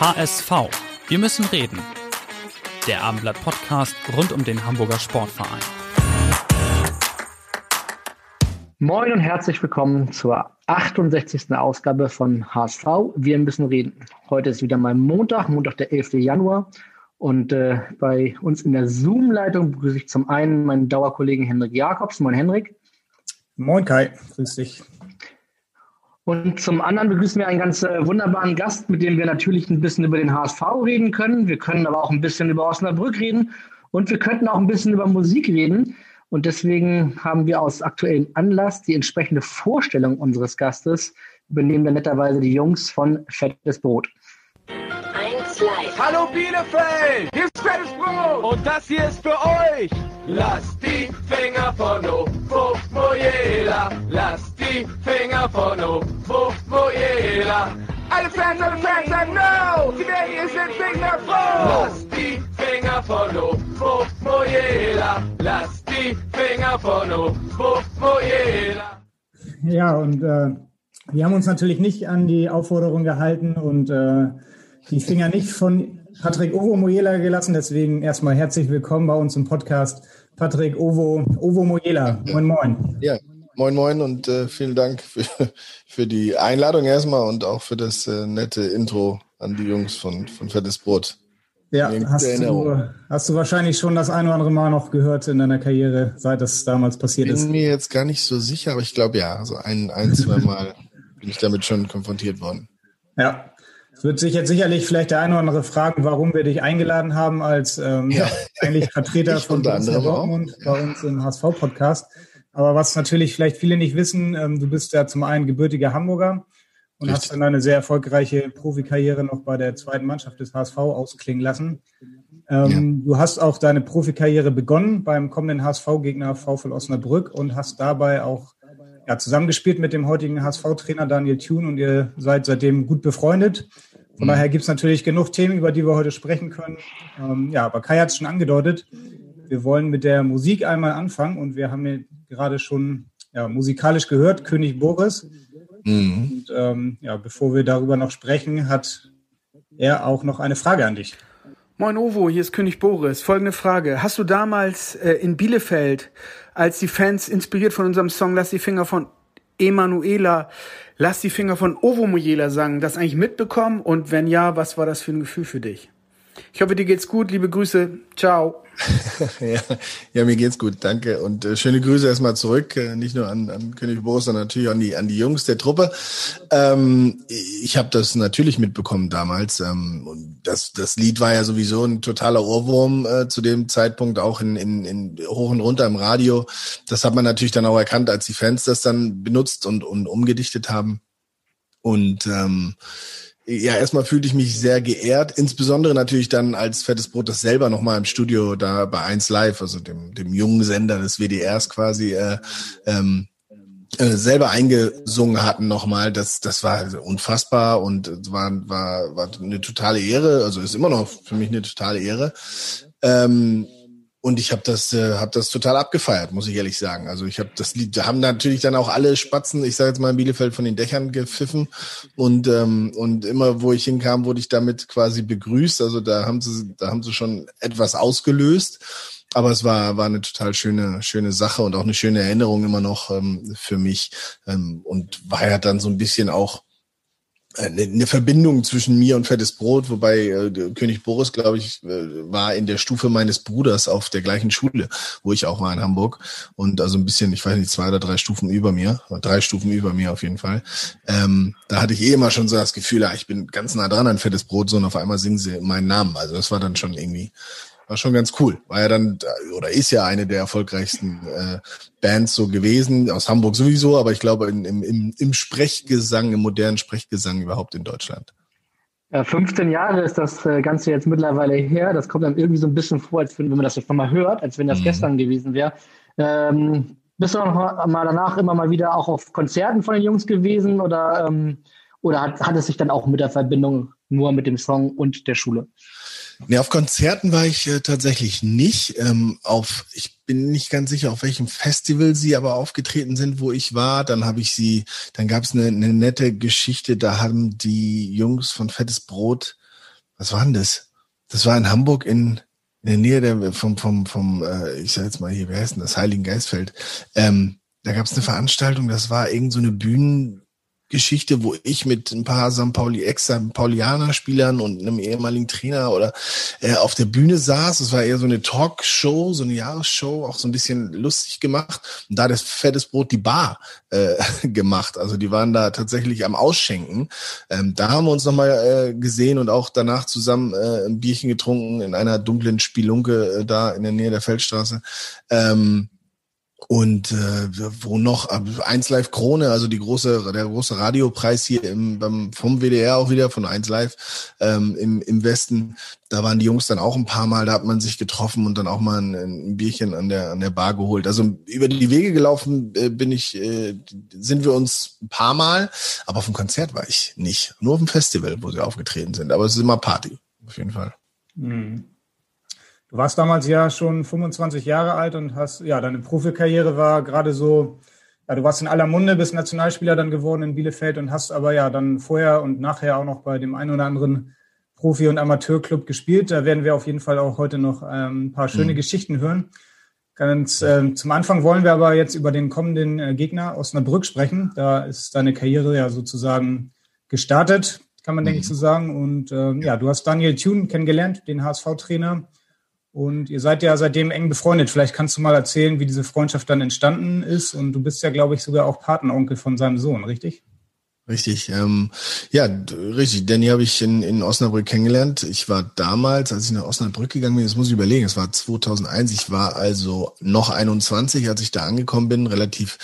HSV. Wir müssen reden. Der Abendblatt Podcast rund um den Hamburger Sportverein. Moin und herzlich willkommen zur 68. Ausgabe von HSV. Wir müssen reden. Heute ist wieder mal Montag, Montag der 11. Januar. Und äh, bei uns in der Zoom-Leitung begrüße ich zum einen meinen Dauerkollegen Henrik Jakobs. Moin Henrik. Moin Kai, grüß dich. Und zum anderen begrüßen wir einen ganz äh, wunderbaren Gast, mit dem wir natürlich ein bisschen über den HSV reden können. Wir können aber auch ein bisschen über Osnabrück reden und wir könnten auch ein bisschen über Musik reden. Und deswegen haben wir aus aktuellem Anlass die entsprechende Vorstellung unseres Gastes. Übernehmen wir netterweise die Jungs von Fettes Brot. Hallo Bielefeld, hier ist Fettes Brot und das hier ist für euch. Lasst die Finger von Ofo Mojela, lasst die Finger von Ofo Mojela. Alle Fans, alle Fans, I know, ist jetzt nicht mehr froh. Lasst die Finger von Ofo Mojela, lasst die Finger von Ofo Mojela. Ja, und äh, wir haben uns natürlich nicht an die Aufforderung gehalten und äh, die Finger nicht von Patrick Ovo Mojela gelassen. Deswegen erstmal herzlich willkommen bei uns im Podcast. Patrick Ovo, Ovo Mojela. Moin, moin. Ja, moin, moin und äh, vielen Dank für, für die Einladung erstmal und auch für das äh, nette Intro an die Jungs von, von Fettes Brot. Ja, hast du, hast du wahrscheinlich schon das ein oder andere Mal noch gehört in deiner Karriere, seit das damals passiert bin ist? Bin mir jetzt gar nicht so sicher, aber ich glaube ja, so ein, ein zwei Mal bin ich damit schon konfrontiert worden. Ja, es wird sich jetzt sicherlich vielleicht der eine oder andere fragen, warum wir dich eingeladen haben als ähm, ja. eigentlich Vertreter von Borussia Dortmund ja. bei uns im HSV-Podcast. Aber was natürlich vielleicht viele nicht wissen, ähm, du bist ja zum einen gebürtiger Hamburger und Richtig. hast dann eine sehr erfolgreiche Profikarriere noch bei der zweiten Mannschaft des HSV ausklingen lassen. Ähm, ja. Du hast auch deine Profikarriere begonnen beim kommenden HSV-Gegner VfL Osnabrück und hast dabei auch ja, zusammengespielt mit dem heutigen HSV-Trainer Daniel Thune und ihr seid seitdem gut befreundet. Von mhm. daher gibt es natürlich genug Themen, über die wir heute sprechen können. Ähm, ja, aber Kai hat es schon angedeutet. Wir wollen mit der Musik einmal anfangen und wir haben hier gerade schon ja, musikalisch gehört, König Boris. Mhm. Und ähm, ja, bevor wir darüber noch sprechen, hat er auch noch eine Frage an dich. Moin Ovo, hier ist König Boris. Folgende Frage. Hast du damals äh, in Bielefeld, als die Fans inspiriert von unserem Song Lass die Finger von Emanuela, Lass die Finger von Ovo Mojela sagen, das eigentlich mitbekommen? Und wenn ja, was war das für ein Gefühl für dich? Ich hoffe, dir geht's gut. Liebe Grüße. Ciao. ja, ja, mir geht's gut. Danke. Und äh, schöne Grüße erstmal zurück. Äh, nicht nur an, an König Boris, sondern natürlich an die, an die Jungs der Truppe. Ähm, ich habe das natürlich mitbekommen damals. Ähm, und das, das Lied war ja sowieso ein totaler Ohrwurm äh, zu dem Zeitpunkt, auch in, in, in hoch und runter im Radio. Das hat man natürlich dann auch erkannt, als die Fans das dann benutzt und, und umgedichtet haben. Und ähm, ja, erstmal fühlte ich mich sehr geehrt, insbesondere natürlich dann, als Fettes Brot das selber nochmal im Studio da bei 1 Live, also dem, dem jungen Sender des WDRs quasi, äh, ähm, äh, selber eingesungen hatten nochmal. Das, das war unfassbar und war, war, war eine totale Ehre, also ist immer noch für mich eine totale Ehre. Ähm, und ich habe das, äh, hab das total abgefeiert, muss ich ehrlich sagen. Also ich habe das Lied, da haben natürlich dann auch alle Spatzen, ich sage jetzt mal in Bielefeld, von den Dächern gepfiffen. Und, ähm, und immer, wo ich hinkam, wurde ich damit quasi begrüßt. Also da haben sie, da haben sie schon etwas ausgelöst. Aber es war, war eine total schöne, schöne Sache und auch eine schöne Erinnerung immer noch ähm, für mich. Ähm, und war ja dann so ein bisschen auch eine, eine Verbindung zwischen mir und Fettes Brot, wobei äh, König Boris, glaube ich, äh, war in der Stufe meines Bruders auf der gleichen Schule, wo ich auch war in Hamburg. Und also ein bisschen, ich weiß nicht, zwei oder drei Stufen über mir, drei Stufen über mir auf jeden Fall. Ähm, da hatte ich eh immer schon so das Gefühl, ja, ich bin ganz nah dran an Fettes Brot, so und auf einmal singen sie meinen Namen. Also das war dann schon irgendwie war schon ganz cool. War ja dann, oder ist ja eine der erfolgreichsten äh, Bands so gewesen, aus Hamburg sowieso, aber ich glaube in, im, im Sprechgesang, im modernen Sprechgesang überhaupt in Deutschland. Ja, 15 Jahre ist das äh, Ganze jetzt mittlerweile her. Das kommt dann irgendwie so ein bisschen vor, als wenn, wenn man das jetzt nochmal hört, als wenn das mhm. gestern gewesen wäre. Ähm, bist du noch mal danach immer mal wieder auch auf Konzerten von den Jungs gewesen oder, ähm, oder hat, hat es sich dann auch mit der Verbindung nur mit dem Song und der Schule? Nee, auf Konzerten war ich äh, tatsächlich nicht. Ähm, auf, ich bin nicht ganz sicher, auf welchem Festival sie aber aufgetreten sind, wo ich war. Dann habe ich sie, dann gab es eine, eine nette Geschichte, da haben die Jungs von Fettes Brot, was war denn das? Das war in Hamburg in, in der Nähe der, vom, vom, vom, äh, ich sag jetzt mal hier, wer heißt denn das? Heiligen Geistfeld. Ähm, da gab es eine Veranstaltung, das war irgend so eine Bühnen, Geschichte, wo ich mit ein paar St. Pauli Ex-St. Paulianer-Spielern und einem ehemaligen Trainer oder äh, auf der Bühne saß. Es war eher so eine Talkshow, so eine Jahresshow, auch so ein bisschen lustig gemacht. Und da das fettes Brot die Bar äh, gemacht. Also die waren da tatsächlich am Ausschenken. Ähm, da haben wir uns nochmal äh, gesehen und auch danach zusammen äh, ein Bierchen getrunken in einer dunklen Spielunke äh, da in der Nähe der Feldstraße. Ähm, und äh, wo noch eins Live Krone, also die große der große Radiopreis hier im beim, vom WDR auch wieder von eins Live ähm, im im Westen. Da waren die Jungs dann auch ein paar Mal, da hat man sich getroffen und dann auch mal ein, ein Bierchen an der an der Bar geholt. Also über die Wege gelaufen äh, bin ich äh, sind wir uns ein paar Mal, aber auf dem Konzert war ich nicht, nur auf dem Festival, wo sie aufgetreten sind, aber es ist immer Party auf jeden Fall. Mhm. Du warst damals ja schon 25 Jahre alt und hast, ja, deine Profikarriere war gerade so, ja, du warst in aller Munde, bist Nationalspieler dann geworden in Bielefeld und hast aber ja dann vorher und nachher auch noch bei dem einen oder anderen Profi- und Amateurclub gespielt. Da werden wir auf jeden Fall auch heute noch ähm, ein paar schöne mhm. Geschichten hören. Ganz äh, zum Anfang wollen wir aber jetzt über den kommenden äh, Gegner Osnabrück sprechen. Da ist deine Karriere ja sozusagen gestartet, kann man denke ich mhm. so sagen. Und äh, ja, du hast Daniel Thune kennengelernt, den HSV-Trainer. Und ihr seid ja seitdem eng befreundet. Vielleicht kannst du mal erzählen, wie diese Freundschaft dann entstanden ist. Und du bist ja, glaube ich, sogar auch Patenonkel von seinem Sohn, richtig? Richtig, ähm, ja, richtig. Danny habe ich in, in Osnabrück kennengelernt. Ich war damals, als ich nach Osnabrück gegangen bin, das muss ich überlegen, es war 2001, ich war also noch 21, als ich da angekommen bin, relativ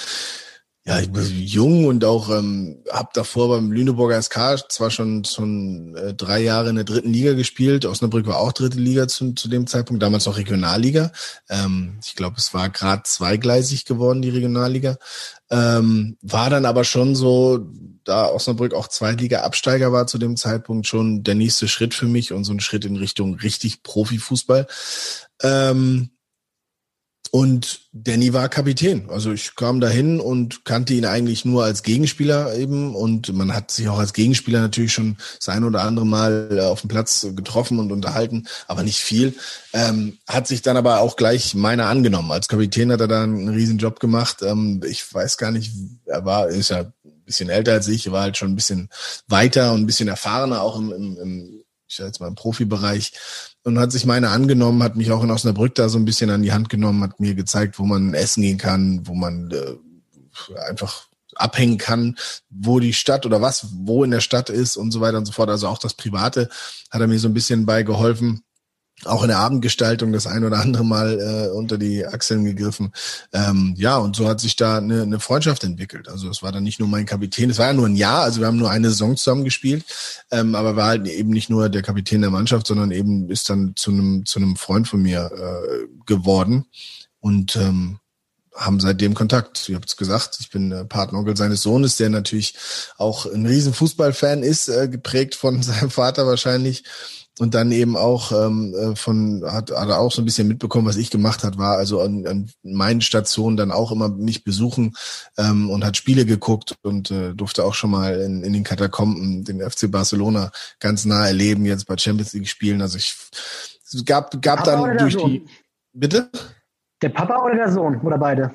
ja, ich bin jung und auch ähm, habe davor beim Lüneburger SK zwar schon schon äh, drei Jahre in der dritten Liga gespielt. Osnabrück war auch dritte Liga zu, zu dem Zeitpunkt, damals noch Regionalliga. Ähm, ich glaube, es war gerade zweigleisig geworden, die Regionalliga. Ähm, war dann aber schon so, da Osnabrück auch Zweitliga-Absteiger war zu dem Zeitpunkt schon der nächste Schritt für mich und so ein Schritt in Richtung richtig Profifußball. Ähm, und Danny war Kapitän. Also ich kam dahin und kannte ihn eigentlich nur als Gegenspieler eben. Und man hat sich auch als Gegenspieler natürlich schon das ein oder andere Mal äh, auf dem Platz getroffen und unterhalten, aber nicht viel. Ähm, hat sich dann aber auch gleich meiner angenommen. Als Kapitän hat er da einen riesen Job gemacht. Ähm, ich weiß gar nicht, er war, ist ja ein bisschen älter als ich, war halt schon ein bisschen weiter und ein bisschen erfahrener auch im, im, im ich sag jetzt mal im Profibereich und hat sich meine angenommen, hat mich auch in Osnabrück da so ein bisschen an die Hand genommen, hat mir gezeigt, wo man essen gehen kann, wo man äh, einfach abhängen kann, wo die Stadt oder was, wo in der Stadt ist und so weiter und so fort. Also auch das Private hat er mir so ein bisschen bei geholfen auch in der Abendgestaltung das ein oder andere Mal äh, unter die Achseln gegriffen. Ähm, ja, und so hat sich da eine, eine Freundschaft entwickelt. Also es war dann nicht nur mein Kapitän, es war ja nur ein Jahr, also wir haben nur eine Saison zusammen gespielt, ähm, aber war halt eben nicht nur der Kapitän der Mannschaft, sondern eben ist dann zu einem zu einem Freund von mir äh, geworden und ähm, haben seitdem Kontakt. Ihr habt es gesagt, ich bin äh, Patenonkel seines Sohnes, der natürlich auch ein riesen Fußballfan ist, äh, geprägt von seinem Vater wahrscheinlich und dann eben auch ähm, äh, von hat, hat er auch so ein bisschen mitbekommen, was ich gemacht hat, war also an, an meinen Stationen dann auch immer mich besuchen ähm, und hat Spiele geguckt und äh, durfte auch schon mal in, in den Katakomben den FC Barcelona ganz nah erleben, jetzt bei Champions League spielen. Also ich es gab gab dann durch die bitte der Papa oder der Sohn oder beide?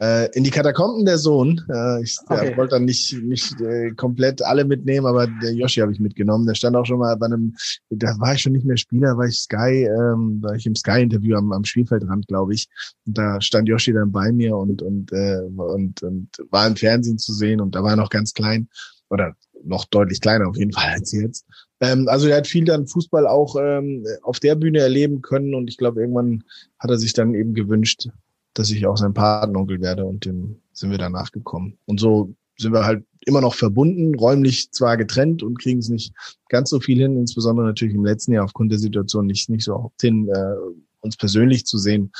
Äh, in die Katakomben der Sohn. Äh, ich okay. wollte dann nicht, nicht äh, komplett alle mitnehmen, aber der Yoshi habe ich mitgenommen. Der stand auch schon mal bei einem, da war ich schon nicht mehr Spieler, war ich Sky, ähm, war ich im Sky-Interview am, am Spielfeldrand, glaube ich. Und da stand Yoshi dann bei mir und, und, äh, und, und war im Fernsehen zu sehen und da war er noch ganz klein oder noch deutlich kleiner auf jeden Fall als jetzt. Ähm, also er hat viel dann Fußball auch ähm, auf der Bühne erleben können und ich glaube, irgendwann hat er sich dann eben gewünscht, dass ich auch sein Patenonkel werde und dem sind wir danach gekommen. Und so sind wir halt immer noch verbunden, räumlich zwar getrennt und kriegen es nicht ganz so viel hin, insbesondere natürlich im letzten Jahr aufgrund der Situation nicht, nicht so oft hin, äh, uns persönlich zu sehen,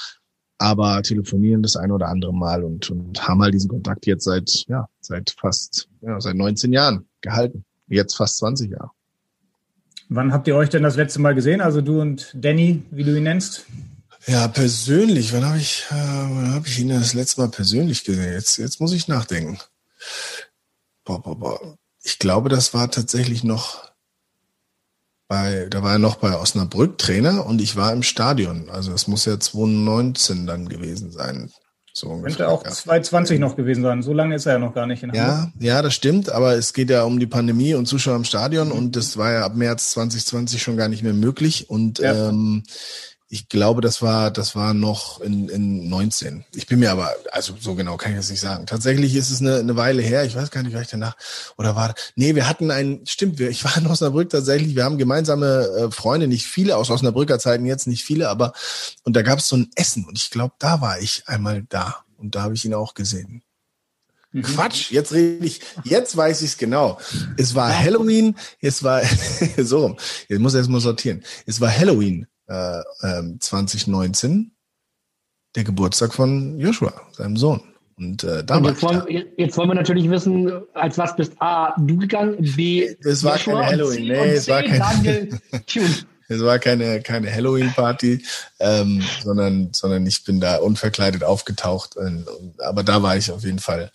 aber telefonieren das ein oder andere Mal und, und haben halt diesen Kontakt jetzt seit, ja, seit fast, ja, seit 19 Jahren gehalten. Jetzt fast 20 Jahre. Wann habt ihr euch denn das letzte Mal gesehen? Also du und Danny, wie du ihn nennst? Ja, persönlich. Wann habe ich, äh, wann habe ich ihn das letzte Mal persönlich gesehen? Jetzt, jetzt muss ich nachdenken. Boah, boah, boah. Ich glaube, das war tatsächlich noch bei, da war er noch bei Osnabrück Trainer und ich war im Stadion. Also es muss ja 2019 dann gewesen sein. So Könnte auch ja. 2020 noch gewesen sein. So lange ist er ja noch gar nicht in Hamburg. Ja, ja, das stimmt. Aber es geht ja um die Pandemie und Zuschauer im Stadion mhm. und das war ja ab März 2020 schon gar nicht mehr möglich. Und ja. ähm, ich glaube, das war, das war noch in, in 19. Ich bin mir aber, also so genau kann ich das nicht sagen. Tatsächlich ist es eine, eine Weile her. Ich weiß gar nicht, gleich danach. Oder war, nee, wir hatten ein, stimmt, wir, ich war in Osnabrück tatsächlich. Wir haben gemeinsame äh, Freunde, nicht viele aus Osnabrücker Zeiten jetzt, nicht viele, aber, und da gab es so ein Essen und ich glaube, da war ich einmal da und da habe ich ihn auch gesehen. Mhm. Quatsch, jetzt rede ich, jetzt weiß ich es genau. Es war Halloween, es war so rum. Jetzt muss ich erst mal sortieren. Es war Halloween äh, 2019 ähm, der Geburtstag von Joshua, seinem Sohn. Und, äh, da Und jetzt, wollen, jetzt wollen wir natürlich wissen, als was bist A, du gegangen, B, es war Joshua kein Halloween, nee, es war kein Daniel Tune. Es war keine, keine Halloween-Party, ähm, sondern, sondern ich bin da unverkleidet aufgetaucht. Und, aber da war ich auf jeden Fall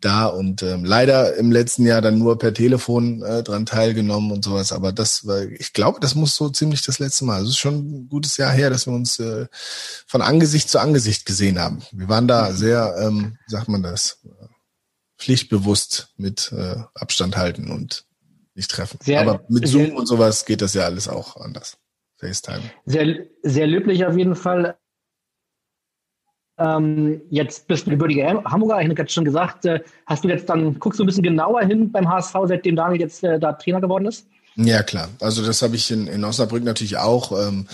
da und ähm, leider im letzten Jahr dann nur per Telefon äh, dran teilgenommen und sowas. Aber das war, ich glaube, das muss so ziemlich das letzte Mal. Es ist schon ein gutes Jahr her, dass wir uns äh, von Angesicht zu Angesicht gesehen haben. Wir waren da sehr, ähm, sagt man das, pflichtbewusst mit äh, Abstand halten und nicht treffen. Sehr, Aber mit Zoom sehr, und sowas geht das ja alles auch anders. FaceTime. Sehr, sehr löblich auf jeden Fall. Ähm, jetzt bist du gebürtiger Hamburger, ich habe gerade schon gesagt, äh, hast du jetzt dann, guckst du ein bisschen genauer hin beim HSV, seitdem Daniel jetzt äh, da Trainer geworden ist? Ja, klar. Also das habe ich in, in Osnabrück natürlich auch. Ähm,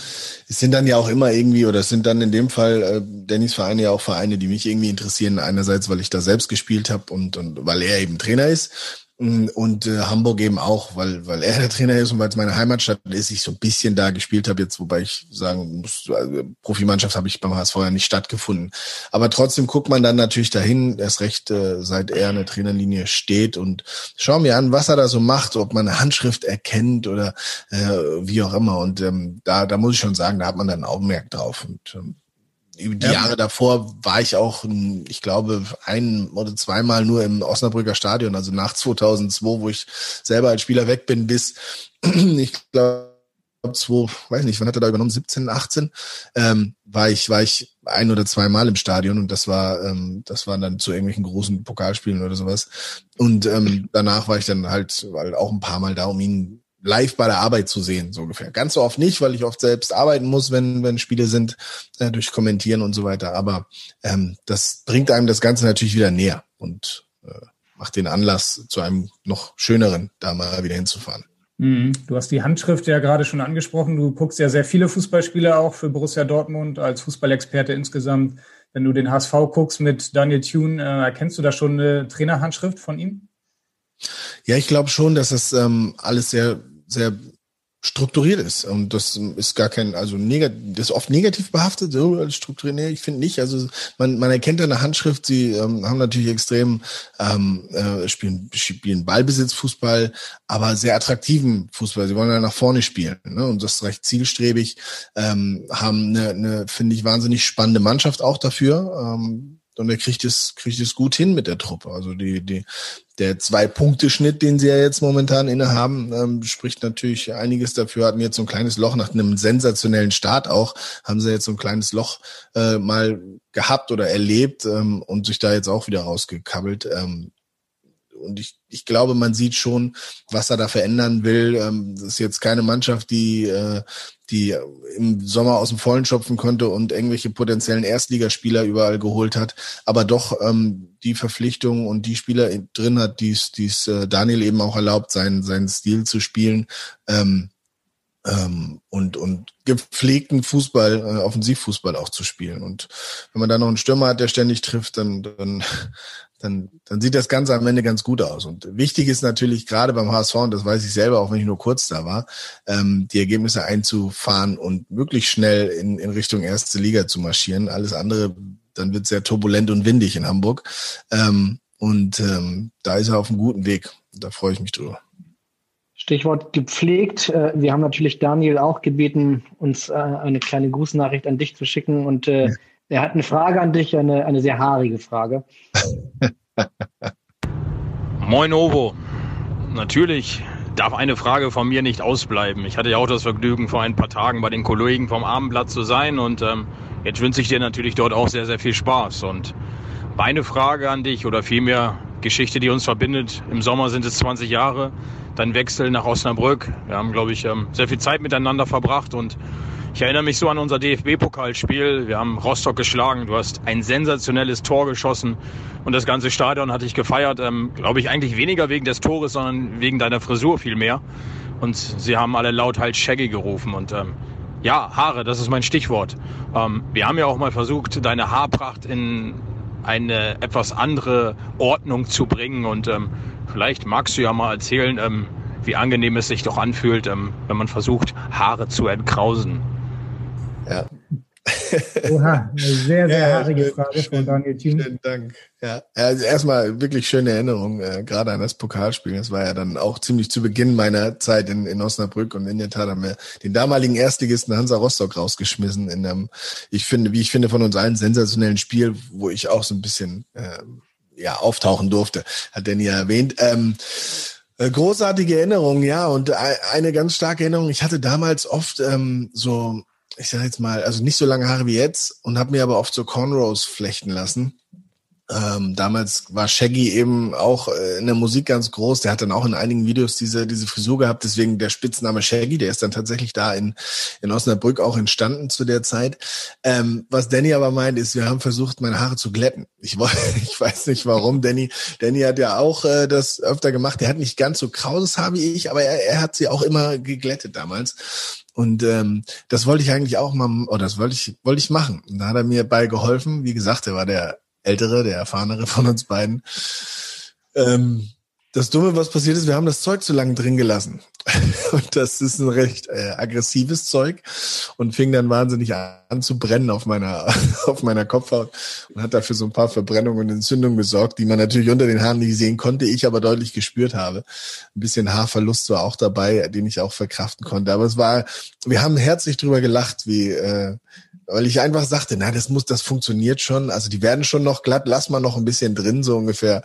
es sind dann ja auch immer irgendwie, oder es sind dann in dem Fall äh, Dannys Vereine ja auch Vereine, die mich irgendwie interessieren. Einerseits, weil ich da selbst gespielt habe und, und weil er eben Trainer ist. Mm, und äh, Hamburg eben auch, weil, weil er der Trainer ist und weil es meine Heimatstadt ist, ich so ein bisschen da gespielt habe jetzt, wobei ich sagen muss, also Profimannschaft habe ich beim HSV ja nicht stattgefunden. Aber trotzdem guckt man dann natürlich dahin, erst recht, äh, seit er in der Trainerlinie steht und schau mir an, was er da so macht, ob man eine Handschrift erkennt oder äh, wie auch immer. Und ähm, da, da muss ich schon sagen, da hat man dann Augenmerk drauf. Und ähm, die ja. Jahre davor war ich auch, ich glaube, ein oder zweimal nur im Osnabrücker Stadion, also nach 2002, wo ich selber als Spieler weg bin, bis ich glaube, zwei, weiß nicht, wann hat er da übernommen? 17, 18, ähm, war ich, war ich ein oder zweimal im Stadion und das war, ähm, das waren dann zu irgendwelchen großen Pokalspielen oder sowas. Und ähm, danach war ich dann halt, halt auch ein paar Mal da, um ihn live bei der Arbeit zu sehen, so ungefähr. Ganz so oft nicht, weil ich oft selbst arbeiten muss, wenn, wenn Spiele sind, äh, durch Kommentieren und so weiter. Aber ähm, das bringt einem das Ganze natürlich wieder näher und äh, macht den Anlass zu einem noch schöneren, da mal wieder hinzufahren. Mhm. Du hast die Handschrift ja gerade schon angesprochen. Du guckst ja sehr viele Fußballspiele auch für Borussia Dortmund als Fußballexperte insgesamt. Wenn du den HSV guckst mit Daniel Thune, äh, erkennst du da schon eine Trainerhandschrift von ihm? Ja, ich glaube schon, dass das ähm, alles sehr sehr strukturiert ist. Und das ist gar kein, also negativ, das ist oft negativ behaftet, so als strukturiert. Nee, ich finde nicht. Also man, man erkennt an der Handschrift, sie ähm, haben natürlich extrem ähm, äh, spielen, spielen Ballbesitzfußball, aber sehr attraktiven Fußball. Sie wollen ja nach vorne spielen, ne? Und das ist recht zielstrebig, ähm, haben eine, eine finde ich, wahnsinnig spannende Mannschaft auch dafür. Ähm, und er kriegt es, kriegt es gut hin mit der Truppe. Also die, die, der Zwei-Punkte-Schnitt, den sie ja jetzt momentan innehaben, ähm, spricht natürlich einiges dafür. Hatten jetzt so ein kleines Loch nach einem sensationellen Start auch, haben sie jetzt so ein kleines Loch äh, mal gehabt oder erlebt ähm, und sich da jetzt auch wieder rausgekabbelt. Ähm, und ich, ich glaube, man sieht schon, was er da verändern will. Ähm, das ist jetzt keine Mannschaft, die, äh, die im Sommer aus dem Vollen schöpfen konnte und irgendwelche potenziellen Erstligaspieler überall geholt hat, aber doch ähm, die Verpflichtung und die Spieler drin hat, die es äh, Daniel eben auch erlaubt, seinen, seinen Stil zu spielen. Ähm, ähm, und, und gepflegten Fußball, äh, Offensivfußball auch zu spielen. Und wenn man da noch einen Stürmer hat, der ständig trifft, dann, dann, dann, dann sieht das Ganze am Ende ganz gut aus. Und wichtig ist natürlich gerade beim HSV, und das weiß ich selber, auch wenn ich nur kurz da war, ähm, die Ergebnisse einzufahren und möglichst schnell in, in Richtung erste Liga zu marschieren. Alles andere, dann wird sehr turbulent und windig in Hamburg. Ähm, und ähm, da ist er auf einem guten Weg. Da freue ich mich drüber. Stichwort gepflegt. Äh, wir haben natürlich Daniel auch gebeten, uns äh, eine kleine Grußnachricht an dich zu schicken. Und äh, ja. Er hat eine Frage an dich, eine, eine sehr haarige Frage. Moin Ovo. Natürlich darf eine Frage von mir nicht ausbleiben. Ich hatte ja auch das Vergnügen, vor ein paar Tagen bei den Kollegen vom Abendblatt zu sein und ähm, jetzt wünsche ich dir natürlich dort auch sehr, sehr viel Spaß. Und meine Frage an dich oder vielmehr Geschichte, die uns verbindet. Im Sommer sind es 20 Jahre, dann Wechsel nach Osnabrück. Wir haben, glaube ich, ähm, sehr viel Zeit miteinander verbracht und ich erinnere mich so an unser DFB-Pokalspiel. Wir haben Rostock geschlagen. Du hast ein sensationelles Tor geschossen und das ganze Stadion hatte ich gefeiert. Ähm, glaube ich eigentlich weniger wegen des Tores, sondern wegen deiner Frisur viel mehr. Und sie haben alle laut halt Shaggy gerufen und ähm, ja, Haare, das ist mein Stichwort. Ähm, wir haben ja auch mal versucht, deine Haarpracht in eine etwas andere Ordnung zu bringen. Und ähm, vielleicht magst du ja mal erzählen, ähm, wie angenehm es sich doch anfühlt, ähm, wenn man versucht, Haare zu entkrausen. Ja, Oha, eine sehr, sehr ja, haarige Frage von Daniel Thiem. Vielen Dank. Ja, also erstmal wirklich schöne Erinnerung, äh, gerade an das Pokalspiel. Das war ja dann auch ziemlich zu Beginn meiner Zeit in, in Osnabrück und in der Tat haben wir den damaligen Erstligisten Hansa Rostock rausgeschmissen in einem, ich finde, wie ich finde, von uns allen sensationellen Spiel, wo ich auch so ein bisschen äh, ja auftauchen durfte, hat Danny ja erwähnt. Ähm, äh, Großartige Erinnerung, ja, und eine ganz starke Erinnerung. Ich hatte damals oft ähm, so ich sag jetzt mal, also nicht so lange Haare wie jetzt und habe mir aber oft so Cornrows flechten lassen. Ähm, damals war Shaggy eben auch äh, in der Musik ganz groß. Der hat dann auch in einigen Videos diese, diese Frisur gehabt, deswegen der Spitzname Shaggy. Der ist dann tatsächlich da in, in Osnabrück auch entstanden zu der Zeit. Ähm, was Danny aber meint, ist, wir haben versucht, meine Haare zu glätten. Ich, ich weiß nicht warum. Danny, Danny hat ja auch äh, das öfter gemacht. Der hat nicht ganz so krauses Haar wie ich, aber er, er hat sie auch immer geglättet damals. Und ähm, das wollte ich eigentlich auch mal, oder das wollte ich, wollte ich machen. Und da hat er mir bei geholfen. Wie gesagt, er war der ältere, der erfahrenere von uns beiden. Ähm, das Dumme, was passiert ist, wir haben das Zeug zu lange drin gelassen. Und das ist ein recht äh, aggressives Zeug und fing dann wahnsinnig an zu brennen auf meiner, auf meiner Kopfhaut und hat dafür so ein paar Verbrennungen und Entzündungen gesorgt, die man natürlich unter den Haaren nicht sehen konnte, ich aber deutlich gespürt habe. Ein bisschen Haarverlust war auch dabei, den ich auch verkraften konnte. Aber es war, wir haben herzlich drüber gelacht, wie, äh, weil ich einfach sagte, na, das muss, das funktioniert schon. Also die werden schon noch glatt, lass mal noch ein bisschen drin, so ungefähr.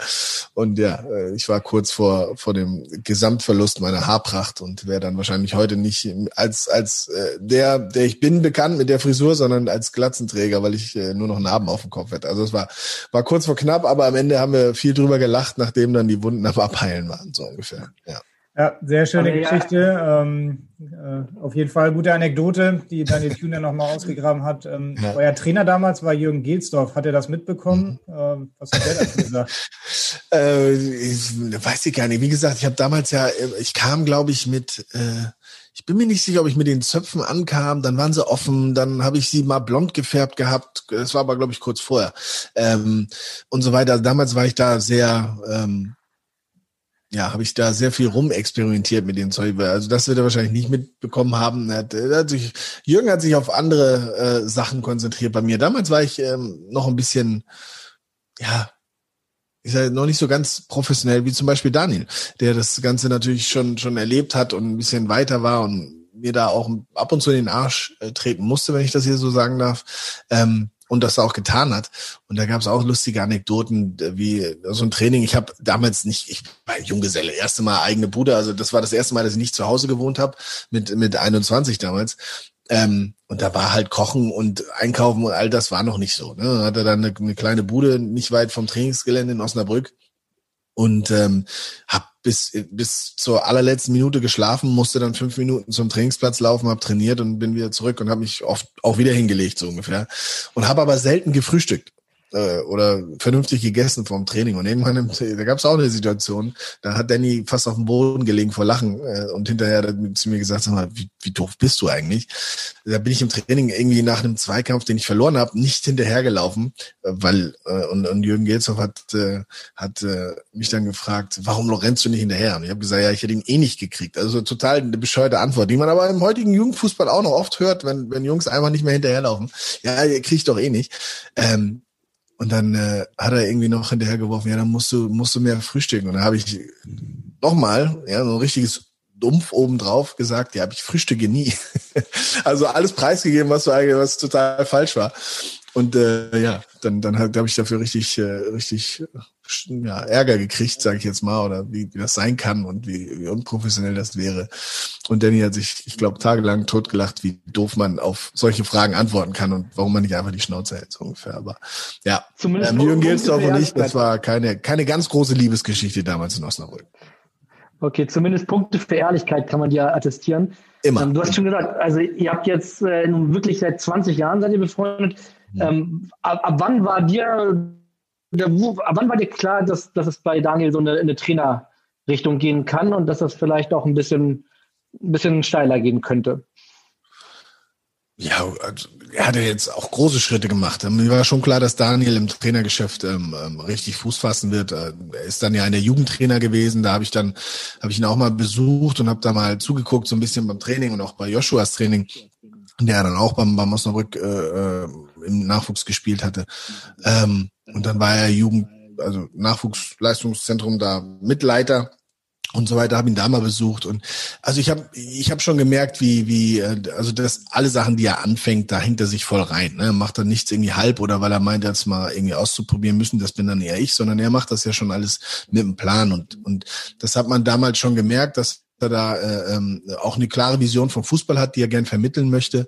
Und ja, äh, ich war kurz vor, vor dem Gesamtverlust meiner Haarpracht und wäre dann wahrscheinlich heute nicht als, als äh, der, der ich bin, bekannt mit der Frisur, sondern als Glatzenträger, weil ich äh, nur noch Narben auf dem Kopf hätte. Also es war, war kurz vor knapp, aber am Ende haben wir viel drüber gelacht, nachdem dann die Wunden am Abheilen waren, so ungefähr. Ja. Ja, sehr schöne Aber Geschichte. Ja. Ähm, äh, auf jeden Fall gute Anekdote, die Daniel Thüner nochmal ausgegraben hat. Ähm, ja. Euer Trainer damals war Jürgen Gelsdorf. Hat er das mitbekommen? Mhm. Ähm, was hat der dazu gesagt? äh, ich, weiß ich gar nicht. Wie gesagt, ich habe damals ja, ich kam, glaube ich, mit, äh, ich bin mir nicht sicher, ob ich mit den Zöpfen ankam. Dann waren sie offen. Dann habe ich sie mal blond gefärbt gehabt. Das war aber, glaube ich, kurz vorher. Ähm, und so weiter. Damals war ich da sehr... Ähm, ja, habe ich da sehr viel rumexperimentiert mit dem Zeug. Also das wird er wahrscheinlich nicht mitbekommen haben. Hat, hat sich, Jürgen hat sich auf andere äh, Sachen konzentriert bei mir. Damals war ich ähm, noch ein bisschen, ja, ich sage noch nicht so ganz professionell wie zum Beispiel Daniel, der das Ganze natürlich schon schon erlebt hat und ein bisschen weiter war und mir da auch ab und zu in den Arsch äh, treten musste, wenn ich das hier so sagen darf. Ähm, und das auch getan hat. Und da gab es auch lustige Anekdoten, wie so ein Training. Ich habe damals nicht, ich war Junggeselle, erste Mal eigene Bude. Also das war das erste Mal, dass ich nicht zu Hause gewohnt habe, mit, mit 21 damals. Ähm, und da war halt Kochen und Einkaufen und all das war noch nicht so. Ne? Dann hatte dann eine, eine kleine Bude nicht weit vom Trainingsgelände in Osnabrück. und ähm, habe bis bis zur allerletzten Minute geschlafen, musste dann fünf Minuten zum Trainingsplatz laufen, habe trainiert und bin wieder zurück und habe mich oft auch wieder hingelegt so ungefähr. Und habe aber selten gefrühstückt äh, oder vernünftig gegessen vom Training. Und irgendwann, da gab es auch eine Situation, da hat Danny fast auf dem Boden gelegen vor Lachen äh, und hinterher hat zu mir gesagt, sag mal, wie, wie doof bist du eigentlich? Da bin ich im Training irgendwie nach einem Zweikampf, den ich verloren habe, nicht hinterhergelaufen, äh, weil äh, und, und Jürgen Gelzow hat, äh, hat äh, mich dann gefragt, warum rennst du nicht hinterher? Und ich habe gesagt, ja, ich hätte ihn eh nicht gekriegt. Also total eine bescheuerte Antwort, die man aber im heutigen Jugendfußball auch noch oft hört, wenn, wenn Jungs einfach nicht mehr hinterherlaufen. Ja, krieg ich doch eh nicht. Ähm, und dann äh, hat er irgendwie noch hinterhergeworfen, ja, dann musst du, musst du mehr frühstücken. Und dann habe ich nochmal, ja, so ein richtiges Dumpf obendrauf gesagt, ja, ich frühstücke nie. also alles preisgegeben, was was total falsch war. Und äh, ja, dann, dann habe hab ich dafür richtig, äh, richtig ja, Ärger gekriegt, sage ich jetzt mal, oder wie, wie das sein kann und wie, wie unprofessionell das wäre. Und Danny hat sich, ich glaube, tagelang totgelacht, wie doof man auf solche Fragen antworten kann und warum man nicht einfach die Schnauze hält, so ungefähr. Aber ja, Zumindest ähm, Jürgen Gelsdorf und ich, das war keine, keine ganz große Liebesgeschichte damals in Osnabrück. Okay, zumindest Punkte für Ehrlichkeit kann man dir attestieren. Immer. Ähm, du hast schon gesagt, also ihr habt jetzt äh, nun wirklich seit 20 Jahren seid ihr befreundet. Ähm, ab, ab, wann war dir, wann war dir klar, dass, dass es bei Daniel so eine, eine Trainerrichtung gehen kann und dass das vielleicht auch ein bisschen, ein bisschen steiler gehen könnte? Ja, also, er hatte jetzt auch große Schritte gemacht. Mir war schon klar, dass Daniel im Trainergeschäft ähm, ähm richtig Fuß fassen wird. Äh, er ist dann ja ein der Jugendtrainer gewesen. Da habe ich dann, habe ich ihn auch mal besucht und habe da mal zugeguckt, so ein bisschen beim Training und auch bei Joshuas Training, der dann auch beim, beim Osnabrück äh, äh im Nachwuchs gespielt hatte. Ähm, und dann war er Jugend, also Nachwuchsleistungszentrum da Mitleiter und so weiter, habe ihn da mal besucht und also ich habe ich habe schon gemerkt, wie wie äh, also das alle Sachen, die er anfängt, da hängt er sich voll rein, ne? Macht er nichts irgendwie halb oder weil er meint, jetzt mal irgendwie auszuprobieren müssen, das bin dann eher ich, sondern er macht das ja schon alles mit dem Plan und und das hat man damals schon gemerkt, dass er da äh, ähm, auch eine klare Vision vom Fußball hat, die er gern vermitteln möchte.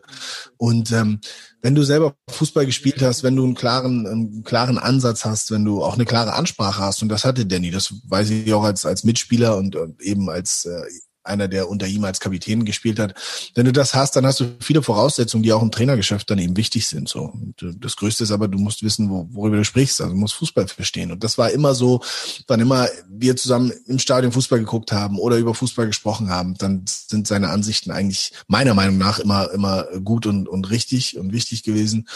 Und ähm, wenn du selber Fußball gespielt hast, wenn du einen klaren, einen klaren Ansatz hast, wenn du auch eine klare Ansprache hast, und das hatte Danny, das weiß ich auch als, als Mitspieler und, und eben als äh, einer, der unter ihm als Kapitän gespielt hat. Wenn du das hast, dann hast du viele Voraussetzungen, die auch im Trainergeschäft dann eben wichtig sind. So. Äh, das Größte ist aber, du musst wissen, wo, worüber du sprichst. Also du musst Fußball verstehen. Und das war immer so, wann immer wir zusammen im Stadion Fußball geguckt haben oder über Fußball gesprochen haben, dann sind seine Ansichten eigentlich meiner Meinung nach immer, immer gut und, und richtig und wichtig gewesen.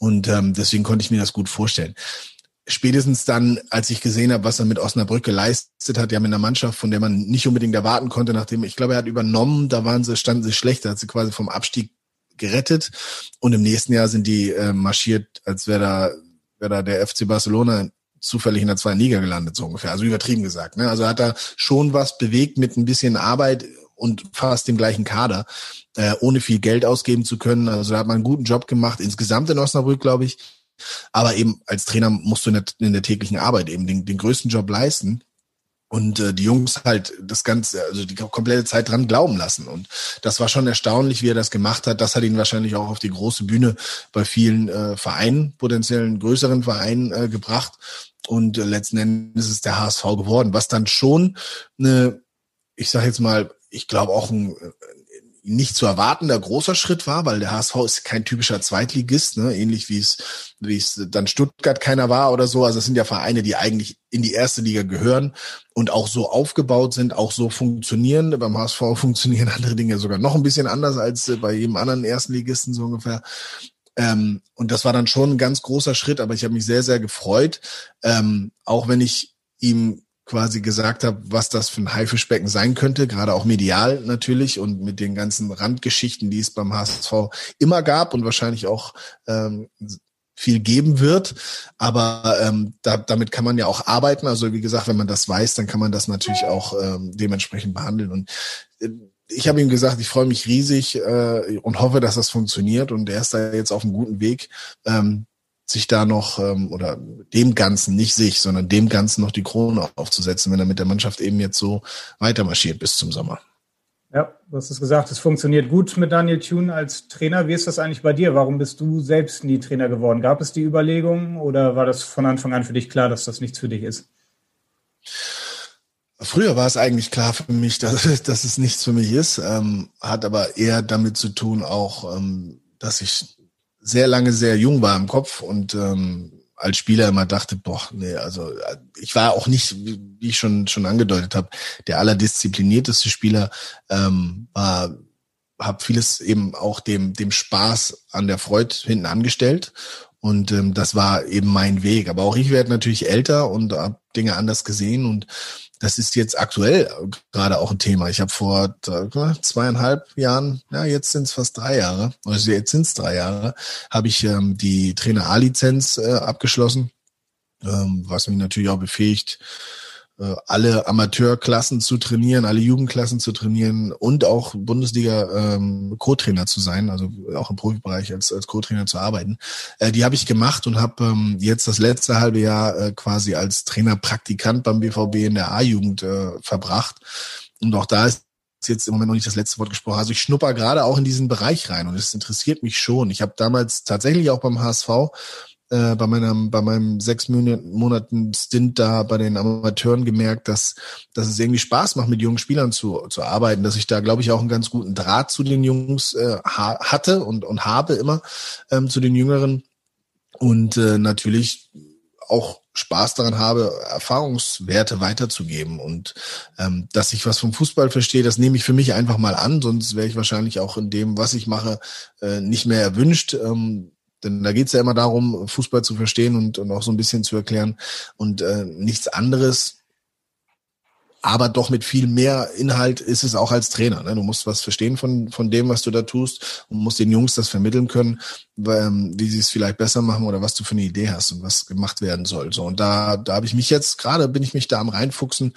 Und ähm, deswegen konnte ich mir das gut vorstellen spätestens dann, als ich gesehen habe, was er mit Osnabrück geleistet hat, ja mit einer Mannschaft, von der man nicht unbedingt erwarten konnte, nachdem, ich glaube, er hat übernommen, da waren sie, standen sie schlecht, da hat sie quasi vom Abstieg gerettet und im nächsten Jahr sind die äh, marschiert, als wäre da, wäre da der FC Barcelona zufällig in der zweiten Liga gelandet, so ungefähr. Also übertrieben gesagt. Ne? Also hat er schon was bewegt mit ein bisschen Arbeit und fast dem gleichen Kader, äh, ohne viel Geld ausgeben zu können. Also da hat man einen guten Job gemacht, insgesamt in Osnabrück, glaube ich. Aber eben als Trainer musst du in der, in der täglichen Arbeit eben den, den größten Job leisten und äh, die Jungs halt das Ganze, also die komplette Zeit dran glauben lassen. Und das war schon erstaunlich, wie er das gemacht hat. Das hat ihn wahrscheinlich auch auf die große Bühne bei vielen äh, Vereinen, potenziellen größeren Vereinen äh, gebracht. Und äh, letzten Endes ist es der HSV geworden, was dann schon eine, ich sage jetzt mal, ich glaube auch ein, nicht zu erwartender großer Schritt war, weil der HSV ist kein typischer Zweitligist, ne? ähnlich wie es, wie es dann Stuttgart keiner war oder so. Also es sind ja Vereine, die eigentlich in die erste Liga gehören und auch so aufgebaut sind, auch so funktionieren. Beim HSV funktionieren andere Dinge sogar noch ein bisschen anders als bei jedem anderen Erstligisten so ungefähr. Ähm, und das war dann schon ein ganz großer Schritt, aber ich habe mich sehr, sehr gefreut, ähm, auch wenn ich ihm quasi gesagt habe, was das für ein Haifischbecken sein könnte, gerade auch medial natürlich und mit den ganzen Randgeschichten, die es beim HSV immer gab und wahrscheinlich auch ähm, viel geben wird. Aber ähm, da, damit kann man ja auch arbeiten. Also wie gesagt, wenn man das weiß, dann kann man das natürlich auch ähm, dementsprechend behandeln. Und äh, ich habe ihm gesagt, ich freue mich riesig äh, und hoffe, dass das funktioniert. Und er ist da jetzt auf einem guten Weg. Ähm, sich da noch ähm, oder dem Ganzen, nicht sich, sondern dem Ganzen noch die Krone aufzusetzen, wenn er mit der Mannschaft eben jetzt so weitermarschiert bis zum Sommer. Ja, du hast es gesagt, es funktioniert gut mit Daniel Thune als Trainer. Wie ist das eigentlich bei dir? Warum bist du selbst nie Trainer geworden? Gab es die Überlegungen oder war das von Anfang an für dich klar, dass das nichts für dich ist? Früher war es eigentlich klar für mich, dass, dass es nichts für mich ist, ähm, hat aber eher damit zu tun auch, ähm, dass ich sehr lange sehr jung war im Kopf und ähm, als Spieler immer dachte, boah, nee, also ich war auch nicht, wie ich schon schon angedeutet habe, der allerdisziplinierteste Spieler, ähm, war habe vieles eben auch dem dem Spaß an der Freude hinten angestellt und ähm, das war eben mein Weg. Aber auch ich werde natürlich älter und habe Dinge anders gesehen und das ist jetzt aktuell gerade auch ein Thema. Ich habe vor zweieinhalb Jahren, ja, jetzt sind es fast drei Jahre, also jetzt sind es drei Jahre, habe ich ähm, die Trainer A-Lizenz äh, abgeschlossen, ähm, was mich natürlich auch befähigt, äh, alle Amateurklassen zu trainieren, alle Jugendklassen zu trainieren und auch Bundesliga ähm, Co-Trainer zu sein, also auch im Profibereich als, als Co-Trainer zu arbeiten. Äh, die habe ich gemacht und habe ähm, jetzt das letzte halbe Jahr äh, quasi als Trainerpraktikant beim BVB in der A-Jugend äh, verbracht. Und auch da ist jetzt im Moment noch nicht das letzte Wort gesprochen. Also ich schnupper gerade auch in diesen Bereich rein und es interessiert mich schon. Ich habe damals tatsächlich auch beim HSV äh, bei meinem bei meinem sechs Monaten Stint da bei den Amateuren gemerkt, dass dass es irgendwie Spaß macht, mit jungen Spielern zu zu arbeiten, dass ich da glaube ich auch einen ganz guten Draht zu den Jungs äh, ha hatte und und habe immer ähm, zu den Jüngeren. Und äh, natürlich auch Spaß daran habe, Erfahrungswerte weiterzugeben. Und ähm, dass ich was vom Fußball verstehe, das nehme ich für mich einfach mal an, sonst wäre ich wahrscheinlich auch in dem, was ich mache, äh, nicht mehr erwünscht. Ähm, denn da geht es ja immer darum, Fußball zu verstehen und, und auch so ein bisschen zu erklären und äh, nichts anderes. Aber doch mit viel mehr Inhalt ist es auch als Trainer. Ne? Du musst was verstehen von, von dem, was du da tust und musst den Jungs das vermitteln können, ähm, wie sie es vielleicht besser machen oder was du für eine Idee hast und was gemacht werden soll. So und da, da habe ich mich jetzt gerade bin ich mich da am reinfuchsen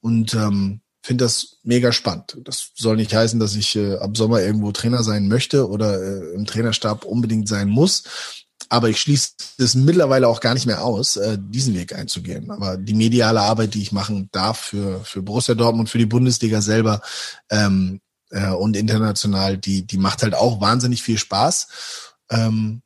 und ähm, finde das mega spannend. Das soll nicht heißen, dass ich äh, ab Sommer irgendwo Trainer sein möchte oder äh, im Trainerstab unbedingt sein muss. Aber ich schließe es mittlerweile auch gar nicht mehr aus, äh, diesen Weg einzugehen. Aber die mediale Arbeit, die ich machen darf für, für Borussia Dortmund, für die Bundesliga selber ähm, äh, und international, die, die macht halt auch wahnsinnig viel Spaß. Ähm,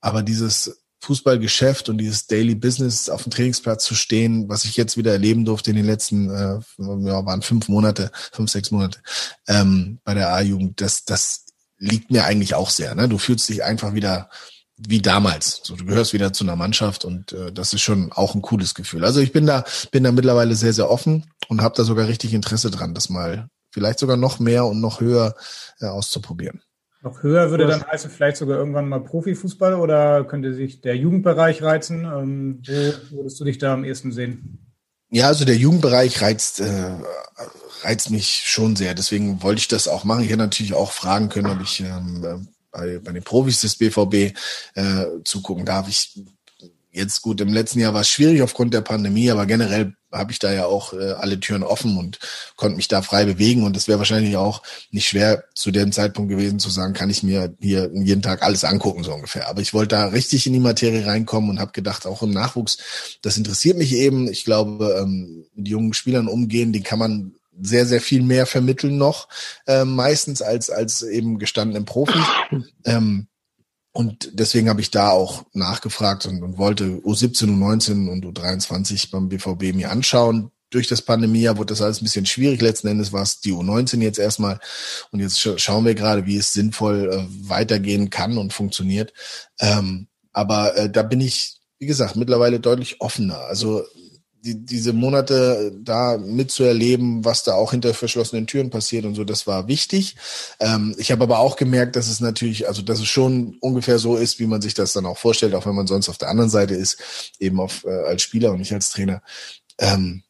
aber dieses Fußballgeschäft und dieses Daily Business auf dem Trainingsplatz zu stehen, was ich jetzt wieder erleben durfte in den letzten, äh, ja, waren fünf Monate, fünf, sechs Monate ähm, bei der A-Jugend, das, das liegt mir eigentlich auch sehr. Ne? Du fühlst dich einfach wieder wie damals. So, du gehörst wieder zu einer Mannschaft und äh, das ist schon auch ein cooles Gefühl. Also ich bin da, bin da mittlerweile sehr, sehr offen und habe da sogar richtig Interesse dran, das mal vielleicht sogar noch mehr und noch höher äh, auszuprobieren. Noch höher würde dann heißen, vielleicht sogar irgendwann mal Profifußball oder könnte sich der Jugendbereich reizen? Ähm, wo würdest du dich da am ehesten sehen? Ja, also der Jugendbereich reizt, äh, reizt mich schon sehr. Deswegen wollte ich das auch machen. Ich hätte natürlich auch fragen können, ob ich ähm, bei, bei den Profis des BVB äh, zugucken darf. Ich jetzt gut, im letzten Jahr war es schwierig aufgrund der Pandemie, aber generell habe ich da ja auch äh, alle Türen offen und konnte mich da frei bewegen. Und es wäre wahrscheinlich auch nicht schwer zu dem Zeitpunkt gewesen zu sagen, kann ich mir hier jeden Tag alles angucken, so ungefähr. Aber ich wollte da richtig in die Materie reinkommen und habe gedacht, auch im Nachwuchs, das interessiert mich eben. Ich glaube, ähm, mit jungen Spielern umgehen, die kann man sehr, sehr viel mehr vermitteln noch, äh, meistens als, als eben gestandenen Profis. Ähm, und deswegen habe ich da auch nachgefragt und, und wollte U17, U19 und U23 beim BVB mir anschauen. Durch das Pandemiejahr wurde das alles ein bisschen schwierig. Letzten Endes war es die U19 jetzt erstmal. Und jetzt schauen wir gerade, wie es sinnvoll äh, weitergehen kann und funktioniert. Ähm, aber äh, da bin ich, wie gesagt, mittlerweile deutlich offener. Also die, diese Monate da mitzuerleben, was da auch hinter verschlossenen Türen passiert und so, das war wichtig. Ähm, ich habe aber auch gemerkt, dass es natürlich, also dass es schon ungefähr so ist, wie man sich das dann auch vorstellt, auch wenn man sonst auf der anderen Seite ist, eben auf, äh, als Spieler und nicht als Trainer. Ähm,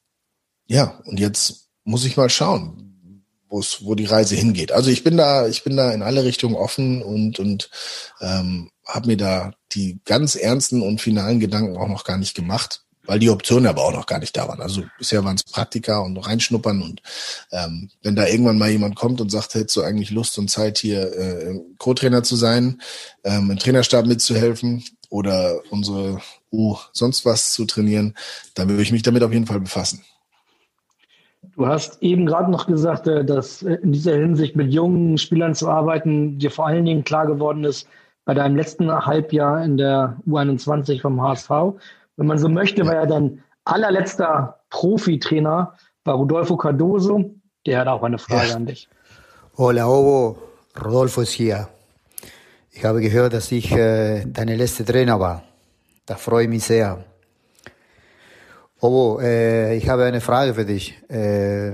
ja, und jetzt muss ich mal schauen, wo die Reise hingeht. Also ich bin da, ich bin da in alle Richtungen offen und und ähm, habe mir da die ganz ernsten und finalen Gedanken auch noch gar nicht gemacht weil die Optionen aber auch noch gar nicht da waren. Also bisher waren es Praktika und reinschnuppern und ähm, wenn da irgendwann mal jemand kommt und sagt, hättest du eigentlich Lust und Zeit hier äh, Co-Trainer zu sein, ähm, im Trainerstab mitzuhelfen oder unsere U sonst was zu trainieren, dann würde ich mich damit auf jeden Fall befassen. Du hast eben gerade noch gesagt, äh, dass in dieser Hinsicht mit jungen Spielern zu arbeiten dir vor allen Dingen klar geworden ist bei deinem letzten Halbjahr in der U21 vom HSV wenn man so möchte, war ja dann allerletzter Profitrainer war Rodolfo Cardoso. Der hat auch eine Frage ja. an dich. Hola, Ovo. Rodolfo ist hier. Ich habe gehört, dass ich äh, deine letzte Trainer war. Da freue ich mich sehr. Ovo, äh, ich habe eine Frage für dich. Äh,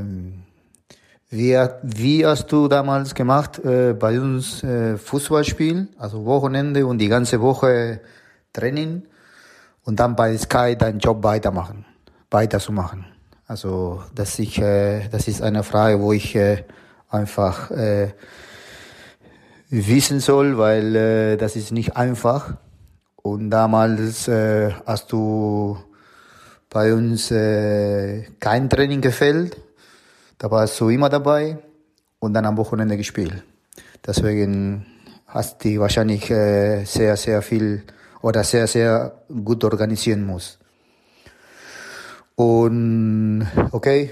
wie, wie, hast du damals gemacht äh, bei uns äh, Fußballspiel, also Wochenende und die ganze Woche Training und dann bei Sky deinen Job weitermachen, weiterzumachen? Also das, ich, äh, das ist eine Frage, wo ich äh, einfach äh, wissen soll, weil äh, das ist nicht einfach. Und damals äh, hast du bei uns äh, kein Training gefällt. Da warst du immer dabei und dann am Wochenende gespielt. Deswegen hast du wahrscheinlich äh, sehr, sehr viel oder sehr, sehr gut organisieren muss. Und okay,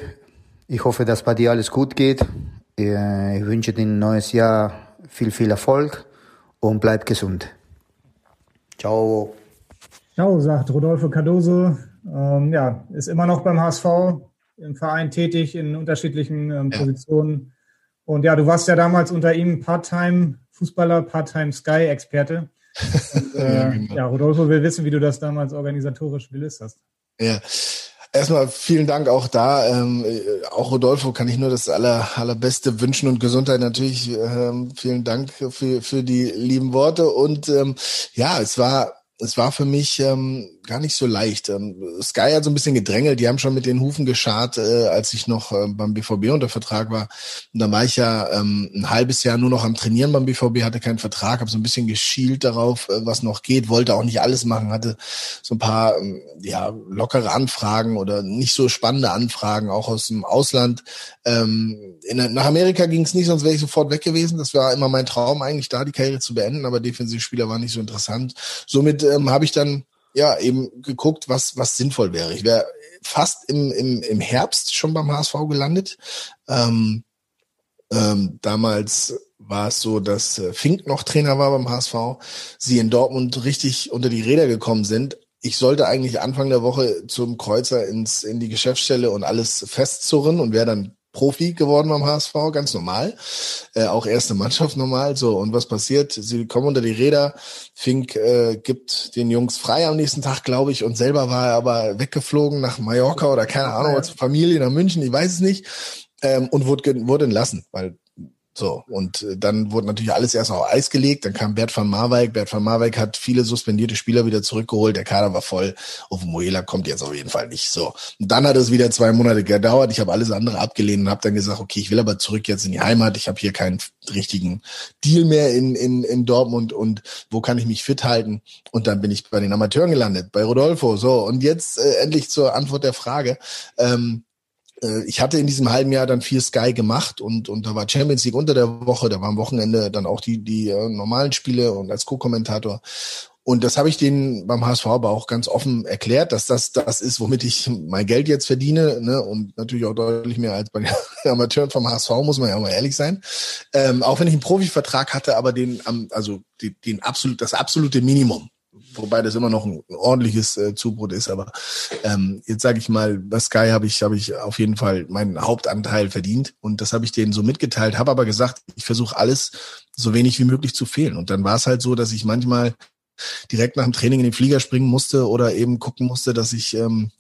ich hoffe, dass bei dir alles gut geht. Ich wünsche dir ein neues Jahr viel, viel Erfolg und bleib gesund. Ciao. Ciao, sagt Rodolfo Cardoso. Ähm, ja, ist immer noch beim HSV im Verein tätig in unterschiedlichen ähm, Positionen. Und ja, du warst ja damals unter ihm Part-Time-Fußballer, Part-Time-Sky-Experte. Äh, ja, genau. ja, Rodolfo will wissen, wie du das damals organisatorisch gelöst hast. Ja, Erstmal vielen Dank auch da. Ähm, äh, auch Rodolfo kann ich nur das aller, allerbeste wünschen und Gesundheit natürlich. Ähm, vielen Dank für, für die lieben Worte. Und ähm, ja, es war, es war für mich ähm, gar nicht so leicht. Ähm, Sky hat so ein bisschen gedrängelt, die haben schon mit den Hufen geschart, äh, als ich noch äh, beim BVB unter Vertrag war. Und da war ich ja ähm, ein halbes Jahr nur noch am Trainieren beim BVB, hatte keinen Vertrag, habe so ein bisschen geschielt darauf, äh, was noch geht, wollte auch nicht alles machen, hatte so ein paar ähm, ja, lockere Anfragen oder nicht so spannende Anfragen, auch aus dem Ausland. Ähm, nach Amerika ging es nicht, sonst wäre ich sofort weg gewesen. Das war immer mein Traum, eigentlich da die Karriere zu beenden, aber Defensivspieler war nicht so interessant. Somit ähm, habe ich dann ja, eben geguckt, was, was sinnvoll wäre. Ich wäre fast im, im, im Herbst schon beim HSV gelandet. Ähm, ähm, damals war es so, dass äh, Fink noch Trainer war beim HSV, sie in Dortmund richtig unter die Räder gekommen sind. Ich sollte eigentlich Anfang der Woche zum Kreuzer ins, in die Geschäftsstelle und alles festzurren und wäre dann Profi geworden beim HSV, ganz normal. Äh, auch erste Mannschaft normal. So, und was passiert? Sie kommen unter die Räder. Fink äh, gibt den Jungs frei am nächsten Tag, glaube ich, und selber war er aber weggeflogen nach Mallorca oder keine Ahnung, zur Familie nach München, ich weiß es nicht. Ähm, und wurde, wurde entlassen, weil so, und äh, dann wurde natürlich alles erst auf Eis gelegt. Dann kam Bert van Marwijk. Bert van Marwijk hat viele suspendierte Spieler wieder zurückgeholt. Der Kader war voll. Moela kommt jetzt auf jeden Fall nicht. So, und dann hat es wieder zwei Monate gedauert. Ich habe alles andere abgelehnt und habe dann gesagt, okay, ich will aber zurück jetzt in die Heimat. Ich habe hier keinen richtigen Deal mehr in, in, in Dortmund und wo kann ich mich fit halten? Und dann bin ich bei den Amateuren gelandet, bei Rodolfo. So, und jetzt äh, endlich zur Antwort der Frage. Ähm, äh, ich hatte in diesem halben Jahr dann viel Sky gemacht und, und da war Champions League unter der Woche, da war am Wochenende dann auch die, die äh, normalen Spiele und als Co-Kommentator. Und das habe ich denen beim HSV aber auch ganz offen erklärt, dass das das ist, womit ich mein Geld jetzt verdiene. Ne? Und natürlich auch deutlich mehr als bei den Amateuren vom HSV, muss man ja auch mal ehrlich sein. Ähm, auch wenn ich einen Profivertrag hatte, aber den, also den, den absolut, das absolute Minimum wobei das immer noch ein ordentliches äh, Zubrot ist. Aber ähm, jetzt sage ich mal, bei Sky habe ich, habe ich auf jeden Fall meinen Hauptanteil verdient und das habe ich denen so mitgeteilt, habe aber gesagt, ich versuche alles so wenig wie möglich zu fehlen. Und dann war es halt so, dass ich manchmal direkt nach dem Training in den Flieger springen musste oder eben gucken musste, dass ich ähm, äh,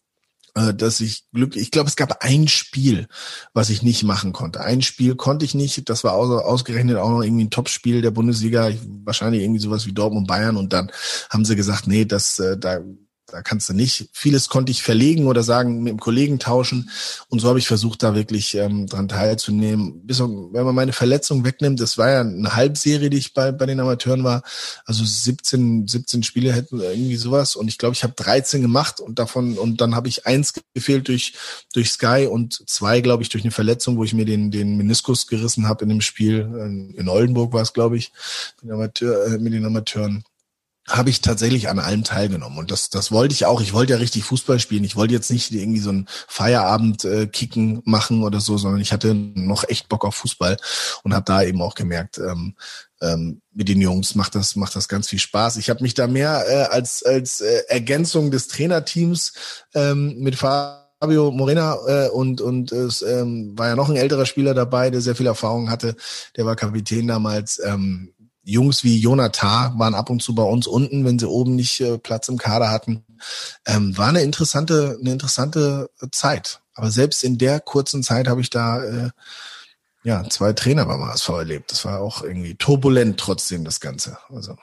dass ich glücklich, ich glaube, es gab ein Spiel, was ich nicht machen konnte. Ein Spiel konnte ich nicht, das war ausgerechnet auch noch irgendwie ein Topspiel der Bundesliga, wahrscheinlich irgendwie sowas wie Dortmund Bayern. Und dann haben sie gesagt, nee, das äh, da da kannst du nicht. Vieles konnte ich verlegen oder sagen, mit dem Kollegen tauschen. Und so habe ich versucht, da wirklich ähm, dran teilzunehmen. Bis, wenn man meine Verletzung wegnimmt, das war ja eine Halbserie, die ich bei, bei den Amateuren war. Also 17, 17 Spiele hätten irgendwie sowas. Und ich glaube, ich habe 13 gemacht und davon, und dann habe ich eins gefehlt durch, durch Sky und zwei, glaube ich, durch eine Verletzung, wo ich mir den, den Meniskus gerissen habe in dem Spiel. In Oldenburg war es, glaube ich, mit, Amateur, äh, mit den Amateuren. Habe ich tatsächlich an allem teilgenommen. Und das, das wollte ich auch. Ich wollte ja richtig Fußball spielen. Ich wollte jetzt nicht irgendwie so ein Feierabend-Kicken äh, machen oder so, sondern ich hatte noch echt Bock auf Fußball und habe da eben auch gemerkt, ähm, ähm, mit den Jungs macht das, macht das ganz viel Spaß. Ich habe mich da mehr äh, als, als äh, Ergänzung des Trainerteams ähm, mit Fabio Morena äh, und und es ähm, war ja noch ein älterer Spieler dabei, der sehr viel Erfahrung hatte. Der war Kapitän damals. Ähm, Jungs wie Jonathan waren ab und zu bei uns unten, wenn sie oben nicht äh, Platz im Kader hatten. Ähm, war eine interessante, eine interessante Zeit. Aber selbst in der kurzen Zeit habe ich da äh, ja zwei Trainer beim HSV erlebt. Das war auch irgendwie turbulent trotzdem das Ganze. Also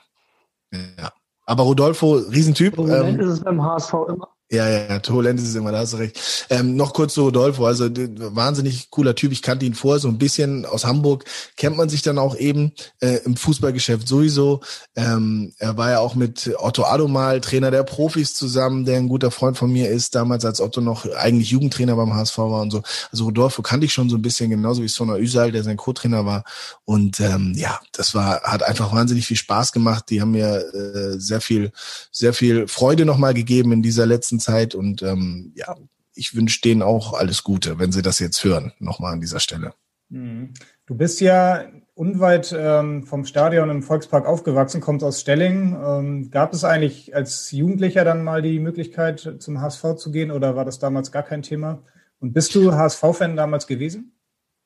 ja. Aber Rodolfo, Riesentyp. Turbulent ähm, ist es beim HSV immer. Ja, ja, ja, turbulent ist immer, da hast du recht. Ähm, noch kurz zu Rodolfo, also wahnsinnig cooler Typ. Ich kannte ihn vorher so ein bisschen aus Hamburg, kennt man sich dann auch eben äh, im Fußballgeschäft sowieso. Ähm, er war ja auch mit Otto Addo mal Trainer der Profis zusammen, der ein guter Freund von mir ist, damals als Otto noch eigentlich Jugendtrainer beim HSV war und so. Also Rodolfo kannte ich schon so ein bisschen, genauso wie Sona Üsal, der sein Co-Trainer war. Und ähm, ja, das war, hat einfach wahnsinnig viel Spaß gemacht. Die haben mir äh, sehr viel, sehr viel Freude nochmal gegeben in dieser letzten Zeit und ähm, ja, ich wünsche denen auch alles Gute, wenn sie das jetzt hören, nochmal an dieser Stelle. Mhm. Du bist ja unweit ähm, vom Stadion im Volkspark aufgewachsen, kommst aus Stelling. Ähm, gab es eigentlich als Jugendlicher dann mal die Möglichkeit, zum HSV zu gehen oder war das damals gar kein Thema? Und bist du HSV-Fan damals gewesen?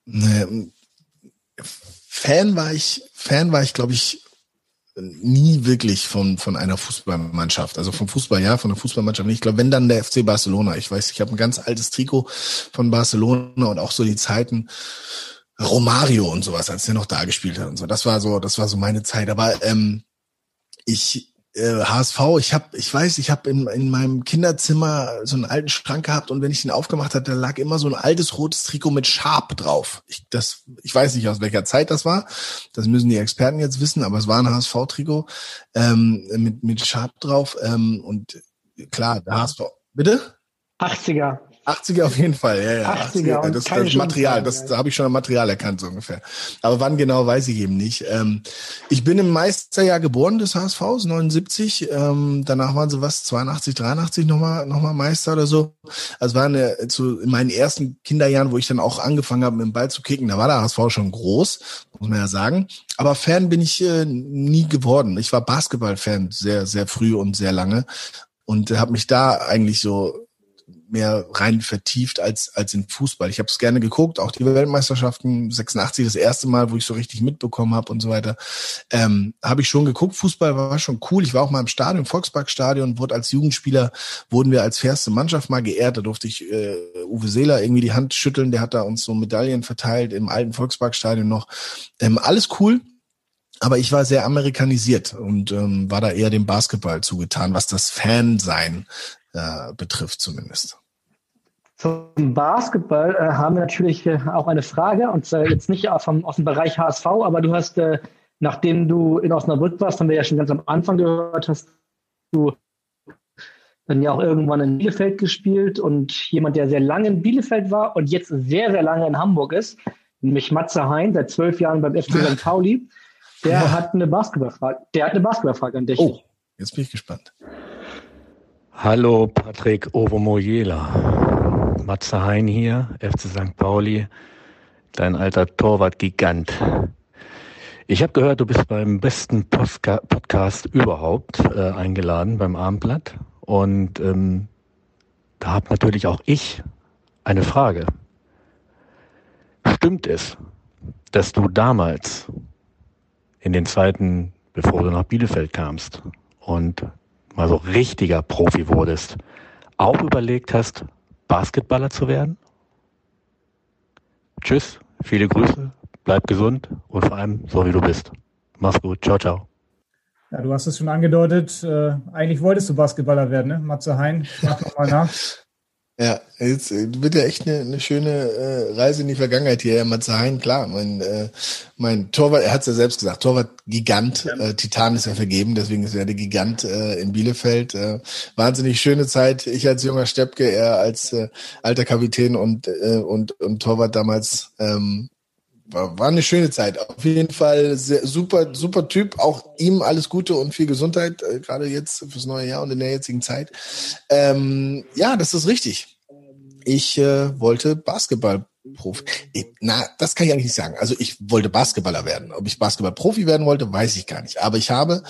Nee, Fan war ich, Fan war ich, glaube ich, nie wirklich von, von einer Fußballmannschaft. Also vom Fußball ja, von der Fußballmannschaft. Ich glaube, wenn dann der FC Barcelona. Ich weiß, ich habe ein ganz altes Trikot von Barcelona und auch so die Zeiten Romario und sowas, als der noch da gespielt hat und so. Das war so, das war so meine Zeit. Aber ähm, ich HSV, ich habe, ich weiß, ich habe in, in meinem Kinderzimmer so einen alten Schrank gehabt und wenn ich den aufgemacht hatte, da lag immer so ein altes rotes Trikot mit Sharp drauf. Ich, das, ich weiß nicht, aus welcher Zeit das war. Das müssen die Experten jetzt wissen, aber es war ein HSV-Trikot ähm, mit, mit Sharp drauf. Ähm, und klar, der HSV. Bitte? 80er. 80er auf jeden Fall, ja, ja. 80er, 80er das, das Material, das, da habe ich schon ein Material erkannt, so ungefähr. Aber wann genau, weiß ich eben nicht. Ähm, ich bin im Meisterjahr geboren des HSVs, 79. Ähm, danach waren sie was, 82, 83 nochmal noch mal Meister oder so. Also war eine, zu, in meinen ersten Kinderjahren, wo ich dann auch angefangen habe, mit dem Ball zu kicken, da war der HSV schon groß, muss man ja sagen. Aber Fan bin ich äh, nie geworden. Ich war Basketball-Fan sehr, sehr früh und sehr lange und habe mich da eigentlich so mehr rein vertieft als als in Fußball. Ich habe es gerne geguckt, auch die Weltmeisterschaften 86 das erste Mal, wo ich so richtig mitbekommen habe und so weiter. Ähm, habe ich schon geguckt. Fußball war schon cool. Ich war auch mal im Stadion, Volksparkstadion, wurde als Jugendspieler wurden wir als fairste Mannschaft mal geehrt. Da durfte ich äh, Uwe Seeler irgendwie die Hand schütteln. Der hat da uns so Medaillen verteilt im alten Volksparkstadion noch. Ähm, alles cool. Aber ich war sehr amerikanisiert und ähm, war da eher dem Basketball zugetan, was das Fansein äh, betrifft zumindest. Zum Basketball äh, haben wir natürlich äh, auch eine Frage und äh, jetzt nicht dem, aus dem Bereich HSV, aber du hast, äh, nachdem du in Osnabrück warst, haben wir ja schon ganz am Anfang gehört, hast du dann ja auch irgendwann in Bielefeld gespielt und jemand, der sehr lange in Bielefeld war und jetzt sehr, sehr lange in Hamburg ist, nämlich Matze Hein, seit zwölf Jahren beim FC St. Pauli, der ja. hat eine Basketballfrage. Der hat eine Basketballfrage an dich. Oh, jetzt bin ich gespannt. Hallo Patrick Ovomoyela. Matze Hein hier, FC St. Pauli, dein alter Torwart-Gigant. Ich habe gehört, du bist beim besten Postka Podcast überhaupt äh, eingeladen, beim Abendblatt. Und ähm, da habe natürlich auch ich eine Frage. Stimmt es, dass du damals in den Zeiten, bevor du nach Bielefeld kamst und mal so richtiger Profi wurdest, auch überlegt hast, Basketballer zu werden? Tschüss, viele Grüße, bleib gesund und vor allem so wie du bist. Mach's gut, ciao, ciao. Ja, du hast es schon angedeutet, äh, eigentlich wolltest du Basketballer werden, ne? Matze Hein, mach nochmal nach. Ja, jetzt äh, wird ja echt eine, eine schöne äh, Reise in die Vergangenheit hier. Ja, Matze klar, mein, äh, mein Torwart, er hat es ja selbst gesagt, Torwart Gigant, ja. äh, Titan ist ja vergeben, deswegen ist er der Gigant äh, in Bielefeld. Äh, wahnsinnig schöne Zeit. Ich als junger Steppke, er als äh, alter Kapitän und, äh, und, und Torwart damals ähm, war, war eine schöne Zeit. Auf jeden Fall sehr, super, super Typ. Auch ihm alles Gute und viel Gesundheit, äh, gerade jetzt fürs neue Jahr und in der jetzigen Zeit. Ähm, ja, das ist richtig. Ich äh, wollte Basketballprofi. Na, das kann ich eigentlich nicht sagen. Also ich wollte Basketballer werden. Ob ich Basketballprofi werden wollte, weiß ich gar nicht. Aber ich habe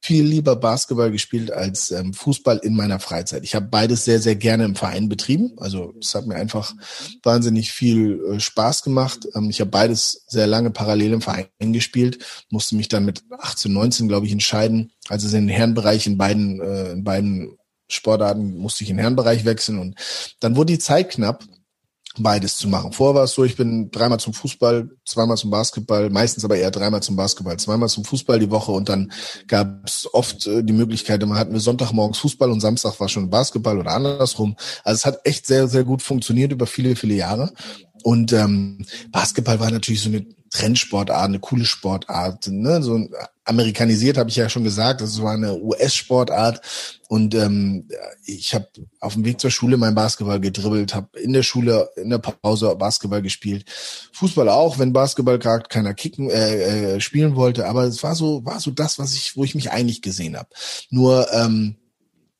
viel lieber Basketball gespielt als ähm, Fußball in meiner Freizeit. Ich habe beides sehr, sehr gerne im Verein betrieben. Also es hat mir einfach wahnsinnig viel äh, Spaß gemacht. Ähm, ich habe beides sehr lange parallel im Verein gespielt, musste mich dann mit 18, 19, glaube ich, entscheiden. Also in den Herrenbereich in beiden, äh, in beiden Sportarten musste ich in den Herrenbereich wechseln und dann wurde die Zeit knapp beides zu machen. Vorher war es so, ich bin dreimal zum Fußball, zweimal zum Basketball, meistens aber eher dreimal zum Basketball, zweimal zum Fußball die Woche und dann gab es oft äh, die Möglichkeit, immer hatten wir Sonntagmorgens Fußball und Samstag war schon Basketball oder andersrum. Also es hat echt sehr, sehr gut funktioniert über viele, viele Jahre. Und ähm, Basketball war natürlich so eine Trendsportart, eine coole Sportart. Ne? So amerikanisiert habe ich ja schon gesagt, das war eine US-Sportart. Und ähm, ich habe auf dem Weg zur Schule mein Basketball gedribbelt, habe in der Schule in der Pause Basketball gespielt, Fußball auch, wenn Basketball gerade keiner kicken äh, äh, spielen wollte. Aber es war so war so das, was ich, wo ich mich eigentlich gesehen habe. Nur ähm,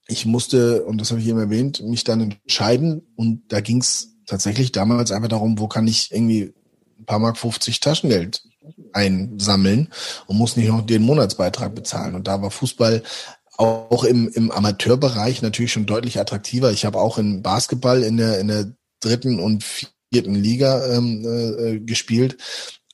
ich musste und das habe ich eben erwähnt, mich dann entscheiden und da ging's tatsächlich damals einfach darum, wo kann ich irgendwie ein paar Mark 50 Taschengeld einsammeln und muss nicht noch den Monatsbeitrag bezahlen. Und da war Fußball auch im, im Amateurbereich natürlich schon deutlich attraktiver. Ich habe auch in Basketball in der, in der dritten und vierten Liga ähm, äh, gespielt.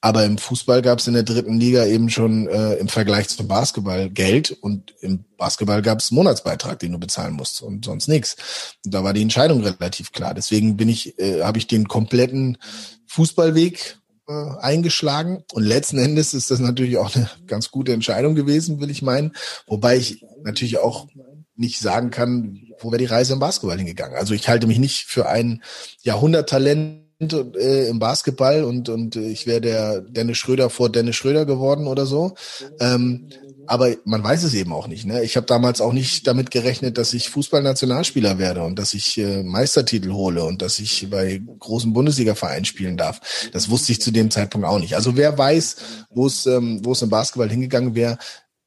Aber im Fußball gab es in der dritten Liga eben schon äh, im Vergleich zum Basketball Geld und im Basketball gab es Monatsbeitrag, den du bezahlen musst und sonst nichts. Und da war die Entscheidung relativ klar. Deswegen bin ich, äh, habe ich den kompletten Fußballweg äh, eingeschlagen und letzten Endes ist das natürlich auch eine ganz gute Entscheidung gewesen, will ich meinen. Wobei ich natürlich auch nicht sagen kann, wo wäre die Reise im Basketball hingegangen. Also ich halte mich nicht für ein Jahrhunderttalent äh, im Basketball und, und ich wäre der Dennis Schröder vor Dennis Schröder geworden oder so. Ähm, aber man weiß es eben auch nicht. Ne? Ich habe damals auch nicht damit gerechnet, dass ich Fußballnationalspieler werde und dass ich äh, Meistertitel hole und dass ich bei großen Bundesliga-Vereinen spielen darf. Das wusste ich zu dem Zeitpunkt auch nicht. Also wer weiß, wo es ähm, wo es im Basketball hingegangen wäre,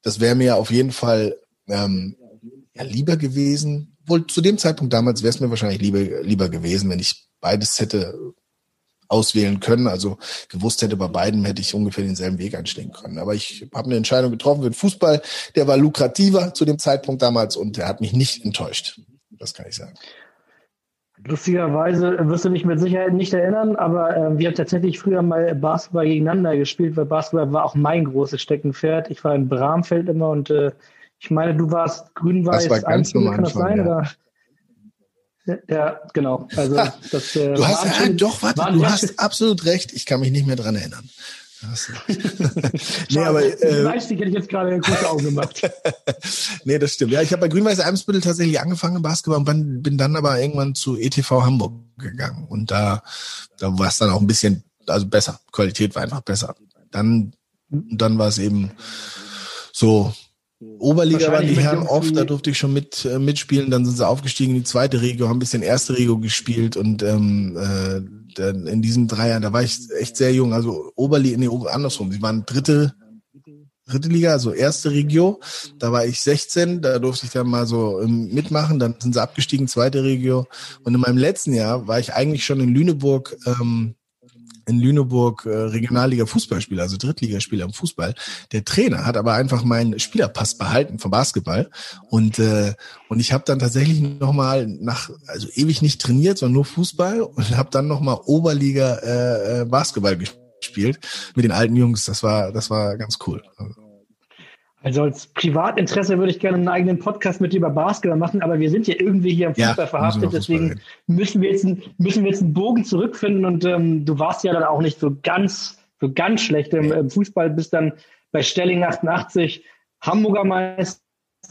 das wäre mir auf jeden Fall ähm, ja, lieber gewesen. Wohl zu dem Zeitpunkt damals wäre es mir wahrscheinlich lieber, lieber gewesen, wenn ich beides hätte auswählen können. Also gewusst hätte bei beiden, hätte ich ungefähr denselben Weg einschlagen können. Aber ich habe eine Entscheidung getroffen für den Fußball. Der war lukrativer zu dem Zeitpunkt damals und der hat mich nicht enttäuscht. Das kann ich sagen. Lustigerweise wirst du dich mit Sicherheit nicht erinnern, aber äh, wir haben tatsächlich früher mal Basketball gegeneinander gespielt, weil Basketball war auch mein großes Steckenpferd. Ich war in Bramfeld immer und äh, ich meine, du warst grün-weiß. Das war ganz normal. Kann das sein? Ja. Oder? Ja, genau. Also das, äh, du hast ja, doch, warte, du hast absolut recht. Ich kann mich nicht mehr dran erinnern. nee, aber äh, hätte ich jetzt gerade gute Augen gemacht. nee, das stimmt. Ja, ich habe bei Grün-Weiß Eimsbüttel tatsächlich angefangen im Basketball und bin dann aber irgendwann zu ETV Hamburg gegangen und da da war es dann auch ein bisschen also besser. Qualität war einfach besser. Dann dann war es eben so Oberliga waren die Herren oft, da durfte ich schon mit äh, mitspielen. Dann sind sie aufgestiegen in die zweite Regio, haben ein bisschen erste Regio gespielt und ähm, äh, dann in diesen drei Jahren, da war ich echt sehr jung. Also Oberliga, nee, andersrum. Sie waren dritte, dritte Liga, also erste Regio. Da war ich 16, da durfte ich dann mal so ähm, mitmachen. Dann sind sie abgestiegen, zweite Regio. Und in meinem letzten Jahr war ich eigentlich schon in Lüneburg ähm, in Lüneburg äh, Regionalliga Fußballspieler, also Drittligaspieler im Fußball. Der Trainer hat aber einfach meinen Spielerpass behalten vom Basketball und äh, und ich habe dann tatsächlich noch mal nach also ewig nicht trainiert, sondern nur Fußball und habe dann noch mal Oberliga äh, äh Basketball gespielt mit den alten Jungs. Das war das war ganz cool. Also, also als Privatinteresse würde ich gerne einen eigenen Podcast mit dir über Basketball machen, aber wir sind ja irgendwie hier im Fußball ja, verhaftet, deswegen müssen wir, jetzt einen, müssen wir jetzt einen Bogen zurückfinden und ähm, du warst ja dann auch nicht so ganz, so ganz schlecht im, im Fußball, bist dann bei Stelling 88 Hamburger Meister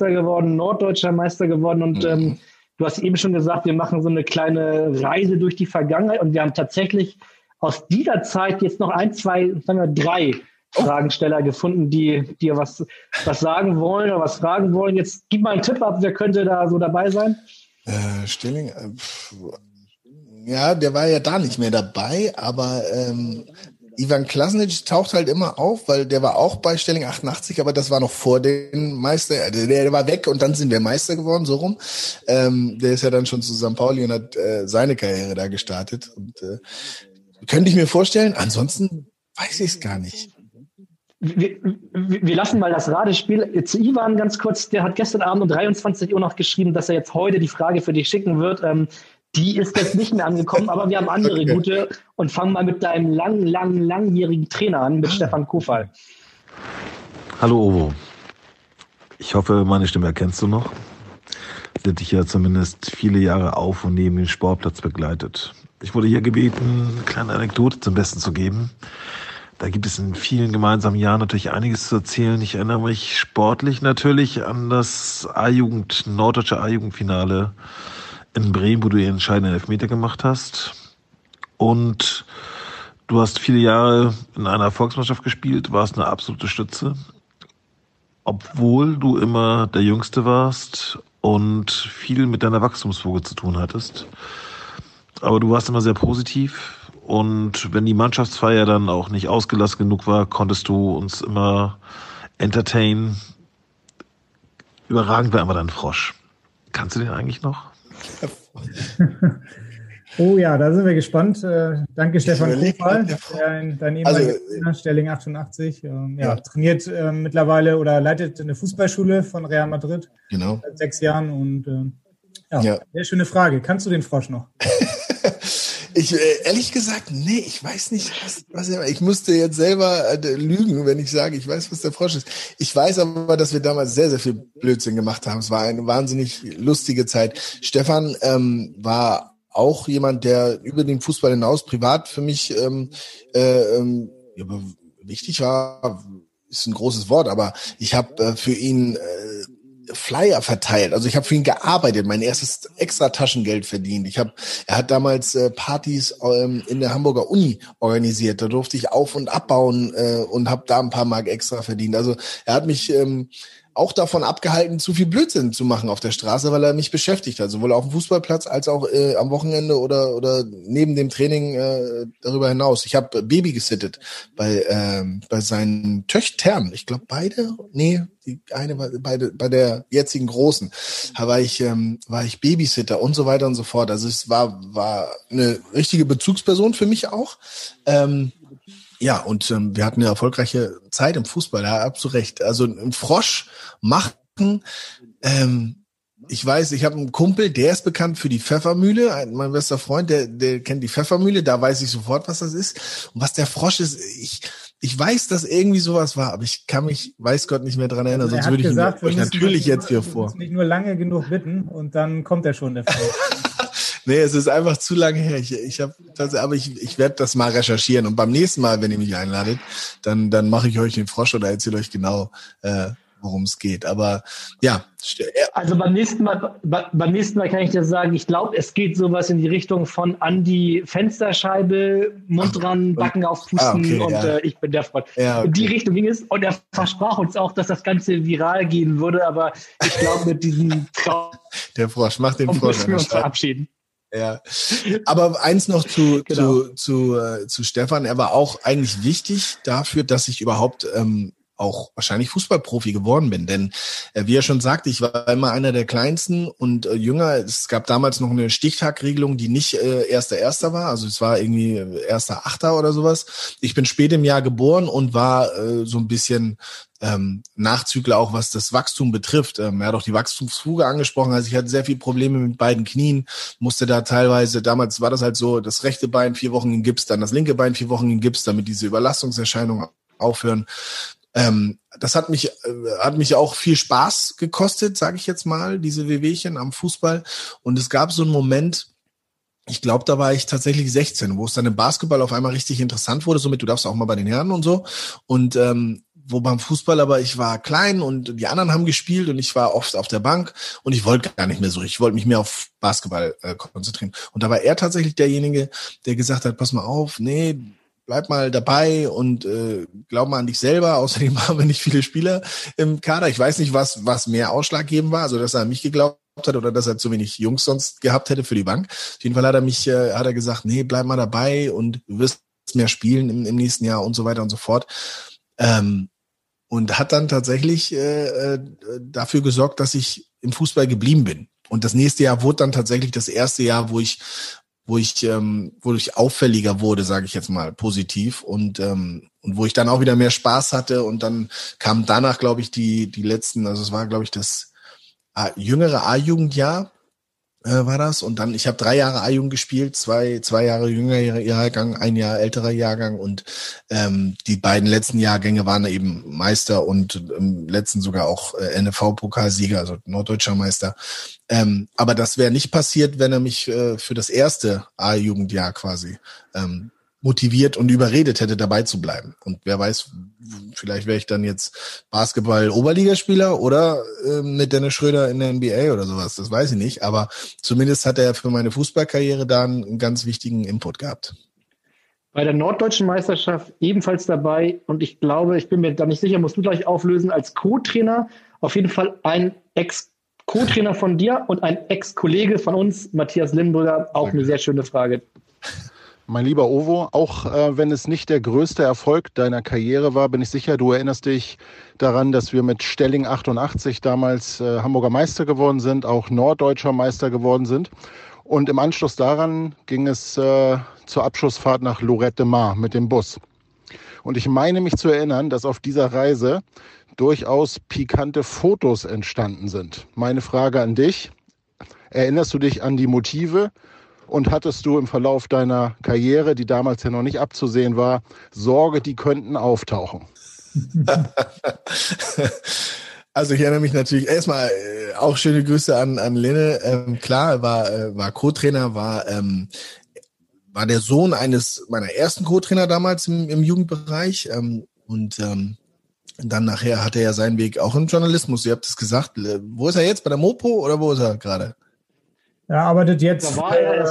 geworden, Norddeutscher Meister geworden und mhm. ähm, du hast eben schon gesagt, wir machen so eine kleine Reise durch die Vergangenheit und wir haben tatsächlich aus dieser Zeit jetzt noch ein, zwei, sagen wir drei Fragensteller gefunden, die dir was, was sagen wollen oder was fragen wollen. Jetzt gib mal einen Tipp ab, wer könnte da so dabei sein? Äh, Stilling, äh, ja, der war ja da nicht mehr dabei, aber ähm, Ivan Klasnic taucht halt immer auf, weil der war auch bei Stelling 88, aber das war noch vor den Meister. Der, der war weg und dann sind wir Meister geworden, so rum. Ähm, der ist ja dann schon zu St. Pauli und hat äh, seine Karriere da gestartet. Und äh, könnte ich mir vorstellen. Ansonsten weiß ich es gar nicht. Wir, wir, lassen mal das Radespiel zu Ivan ganz kurz. Der hat gestern Abend um 23 Uhr noch geschrieben, dass er jetzt heute die Frage für dich schicken wird. Ähm, die ist jetzt nicht mehr angekommen, aber wir haben andere okay. gute und fangen mal mit deinem lang, lang, langjährigen Trainer an, mit Stefan Kofall. Hallo Ovo. Ich hoffe, meine Stimme erkennst du noch. Der dich ja zumindest viele Jahre auf und neben den Sportplatz begleitet. Ich wurde hier gebeten, eine kleine Anekdote zum Besten zu geben. Da gibt es in vielen gemeinsamen Jahren natürlich einiges zu erzählen. Ich erinnere mich sportlich natürlich an das A-Jugend, norddeutsche A-Jugendfinale in Bremen, wo du den entscheidenden Elfmeter gemacht hast. Und du hast viele Jahre in einer Volksmannschaft gespielt, warst eine absolute Stütze. Obwohl du immer der Jüngste warst und viel mit deiner Wachstumsfuge zu tun hattest. Aber du warst immer sehr positiv und wenn die Mannschaftsfeier dann auch nicht ausgelassen genug war, konntest du uns immer entertainen. Überragend war immer dein Frosch. Kannst du den eigentlich noch? oh ja, da sind wir gespannt. Äh, danke, Stefan Kofall, dein ehemaliger also, Stelling 88. Ähm, ja, ja, trainiert äh, mittlerweile oder leitet eine Fußballschule von Real Madrid. Genau. Seit sechs Jahren und äh, ja, ja, sehr schöne Frage. Kannst du den Frosch noch? Ich, äh, ehrlich gesagt, nee, ich weiß nicht, was, was er, ich musste jetzt selber äh, lügen, wenn ich sage, ich weiß, was der Frosch ist. Ich weiß aber, dass wir damals sehr, sehr viel Blödsinn gemacht haben. Es war eine wahnsinnig lustige Zeit. Stefan ähm, war auch jemand, der über den Fußball hinaus privat für mich ähm, äh, ähm, wichtig war, ist ein großes Wort, aber ich habe äh, für ihn äh, Flyer verteilt. Also ich habe für ihn gearbeitet, mein erstes extra Taschengeld verdient. Ich habe, er hat damals äh, Partys ähm, in der Hamburger Uni organisiert. Da durfte ich auf und abbauen äh, und habe da ein paar Mark extra verdient. Also er hat mich ähm, auch davon abgehalten, zu viel Blödsinn zu machen auf der Straße, weil er mich beschäftigt hat, sowohl auf dem Fußballplatz als auch äh, am Wochenende oder oder neben dem Training äh, darüber hinaus. Ich habe Baby gesittet bei ähm, bei seinen Töchtern. Ich glaube beide, nee, die eine war bei, bei der jetzigen großen. Da war ich ähm, war ich Babysitter und so weiter und so fort. Also es war war eine richtige Bezugsperson für mich auch. Ähm, ja, und ähm, wir hatten eine erfolgreiche Zeit im Fußball, da habt du recht. Also ein Frosch machen, ähm, ich weiß, ich habe einen Kumpel, der ist bekannt für die Pfeffermühle, mein bester Freund, der, der kennt die Pfeffermühle, da weiß ich sofort, was das ist. Und was der Frosch ist, ich, ich weiß, dass irgendwie sowas war, aber ich kann mich, weiß Gott, nicht mehr dran erinnern, also sonst würde ich gesagt, ihn euch natürlich jetzt hier vor. Nicht nur lange genug bitten und dann kommt er schon, der Frosch. Nee, es ist einfach zu lange her. Ich, ich habe aber ich, ich werde das mal recherchieren und beim nächsten Mal, wenn ihr mich einladet, dann dann mache ich euch den Frosch oder erzähle euch genau, äh, worum es geht. Aber ja. Also beim nächsten Mal, beim nächsten Mal kann ich dir sagen, ich glaube, es geht sowas in die Richtung von an die Fensterscheibe, Mund dran, Backen auf Pusten ah, okay, und ja. äh, ich bin der Freund. Ja, okay. In die Richtung ging es und er versprach uns auch, dass das Ganze viral gehen würde, aber ich glaube mit diesem Traum Der Frosch, mach den Frosch. Müssen wir uns verabschieden. Ja, aber eins noch zu, genau. zu, zu, äh, zu Stefan. Er war auch eigentlich wichtig dafür, dass ich überhaupt ähm, auch wahrscheinlich Fußballprofi geworden bin. Denn äh, wie er schon sagte, ich war immer einer der kleinsten und äh, jünger. Es gab damals noch eine Stichtagregelung, die nicht äh, erster Erster war. Also es war irgendwie erster Achter oder sowas. Ich bin spät im Jahr geboren und war äh, so ein bisschen ähm, Nachzügler auch, was das Wachstum betrifft. Ähm, er hat auch die Wachstumsfuge angesprochen. Also ich hatte sehr viel Probleme mit beiden Knien, musste da teilweise, damals war das halt so, das rechte Bein vier Wochen in Gips, dann das linke Bein vier Wochen in Gips, damit diese Überlastungserscheinungen aufhören. Ähm, das hat mich, äh, hat mich auch viel Spaß gekostet, sage ich jetzt mal, diese Wehwehchen am Fußball. Und es gab so einen Moment, ich glaube, da war ich tatsächlich 16, wo es dann im Basketball auf einmal richtig interessant wurde, somit du darfst auch mal bei den Herren und so. Und ähm, wo beim Fußball aber ich war klein und die anderen haben gespielt und ich war oft auf der Bank und ich wollte gar nicht mehr so. Ich wollte mich mehr auf Basketball äh, konzentrieren. Und da war er tatsächlich derjenige, der gesagt hat, pass mal auf, nee, bleib mal dabei und äh, glaub mal an dich selber. Außerdem haben wir nicht viele Spieler im Kader. Ich weiß nicht, was, was mehr ausschlaggebend war, also dass er an mich geglaubt hat oder dass er zu wenig Jungs sonst gehabt hätte für die Bank. Auf jeden Fall hat er mich, äh, hat er gesagt, nee, bleib mal dabei und du wirst mehr spielen im, im nächsten Jahr und so weiter und so fort. Ähm, und hat dann tatsächlich äh, äh, dafür gesorgt, dass ich im Fußball geblieben bin. Und das nächste Jahr wurde dann tatsächlich das erste Jahr, wo ich wo ich ähm, wo ich auffälliger wurde, sage ich jetzt mal positiv. Und ähm, und wo ich dann auch wieder mehr Spaß hatte. Und dann kam danach, glaube ich, die die letzten, also es war glaube ich das äh, jüngere A-Jugendjahr äh, war das. Und dann, ich habe drei Jahre A-Jugend gespielt, zwei, zwei Jahre jüngerer Jahrgang, ein Jahr älterer Jahrgang und ähm, die beiden letzten Jahrgänge waren eben Meister und im letzten sogar auch äh, NFV-Pokalsieger, also norddeutscher Meister. Ähm, aber das wäre nicht passiert, wenn er mich äh, für das erste A-Jugendjahr quasi ähm, motiviert und überredet hätte, dabei zu bleiben. Und wer weiß, vielleicht wäre ich dann jetzt Basketball-Oberligaspieler oder äh, mit Dennis Schröder in der NBA oder sowas. Das weiß ich nicht. Aber zumindest hat er für meine Fußballkarriere da einen ganz wichtigen Input gehabt. Bei der norddeutschen Meisterschaft ebenfalls dabei. Und ich glaube, ich bin mir da nicht sicher, musst du gleich auflösen, als Co-Trainer auf jeden Fall ein Ex- Co-Trainer von dir und ein Ex-Kollege von uns, Matthias Limburger. Auch eine sehr schöne Frage. Mein lieber Ovo, auch äh, wenn es nicht der größte Erfolg deiner Karriere war, bin ich sicher, du erinnerst dich daran, dass wir mit Stelling 88 damals äh, Hamburger Meister geworden sind, auch norddeutscher Meister geworden sind. Und im Anschluss daran ging es äh, zur Abschlussfahrt nach Lorette de Mar mit dem Bus. Und ich meine mich zu erinnern, dass auf dieser Reise durchaus pikante Fotos entstanden sind. Meine Frage an dich, erinnerst du dich an die Motive? Und hattest du im Verlauf deiner Karriere, die damals ja noch nicht abzusehen war, Sorge, die könnten auftauchen? Also ich erinnere mich natürlich erstmal äh, auch schöne Grüße an, an Lenne. Ähm, klar, war, äh, war Co-Trainer, war, ähm, war der Sohn eines meiner ersten Co-Trainer damals im, im Jugendbereich. Ähm, und ähm, dann nachher hat er ja seinen Weg auch im Journalismus. Ihr habt es gesagt. Wo ist er jetzt? Bei der Mopo oder wo ist er gerade? Er arbeitet jetzt äh,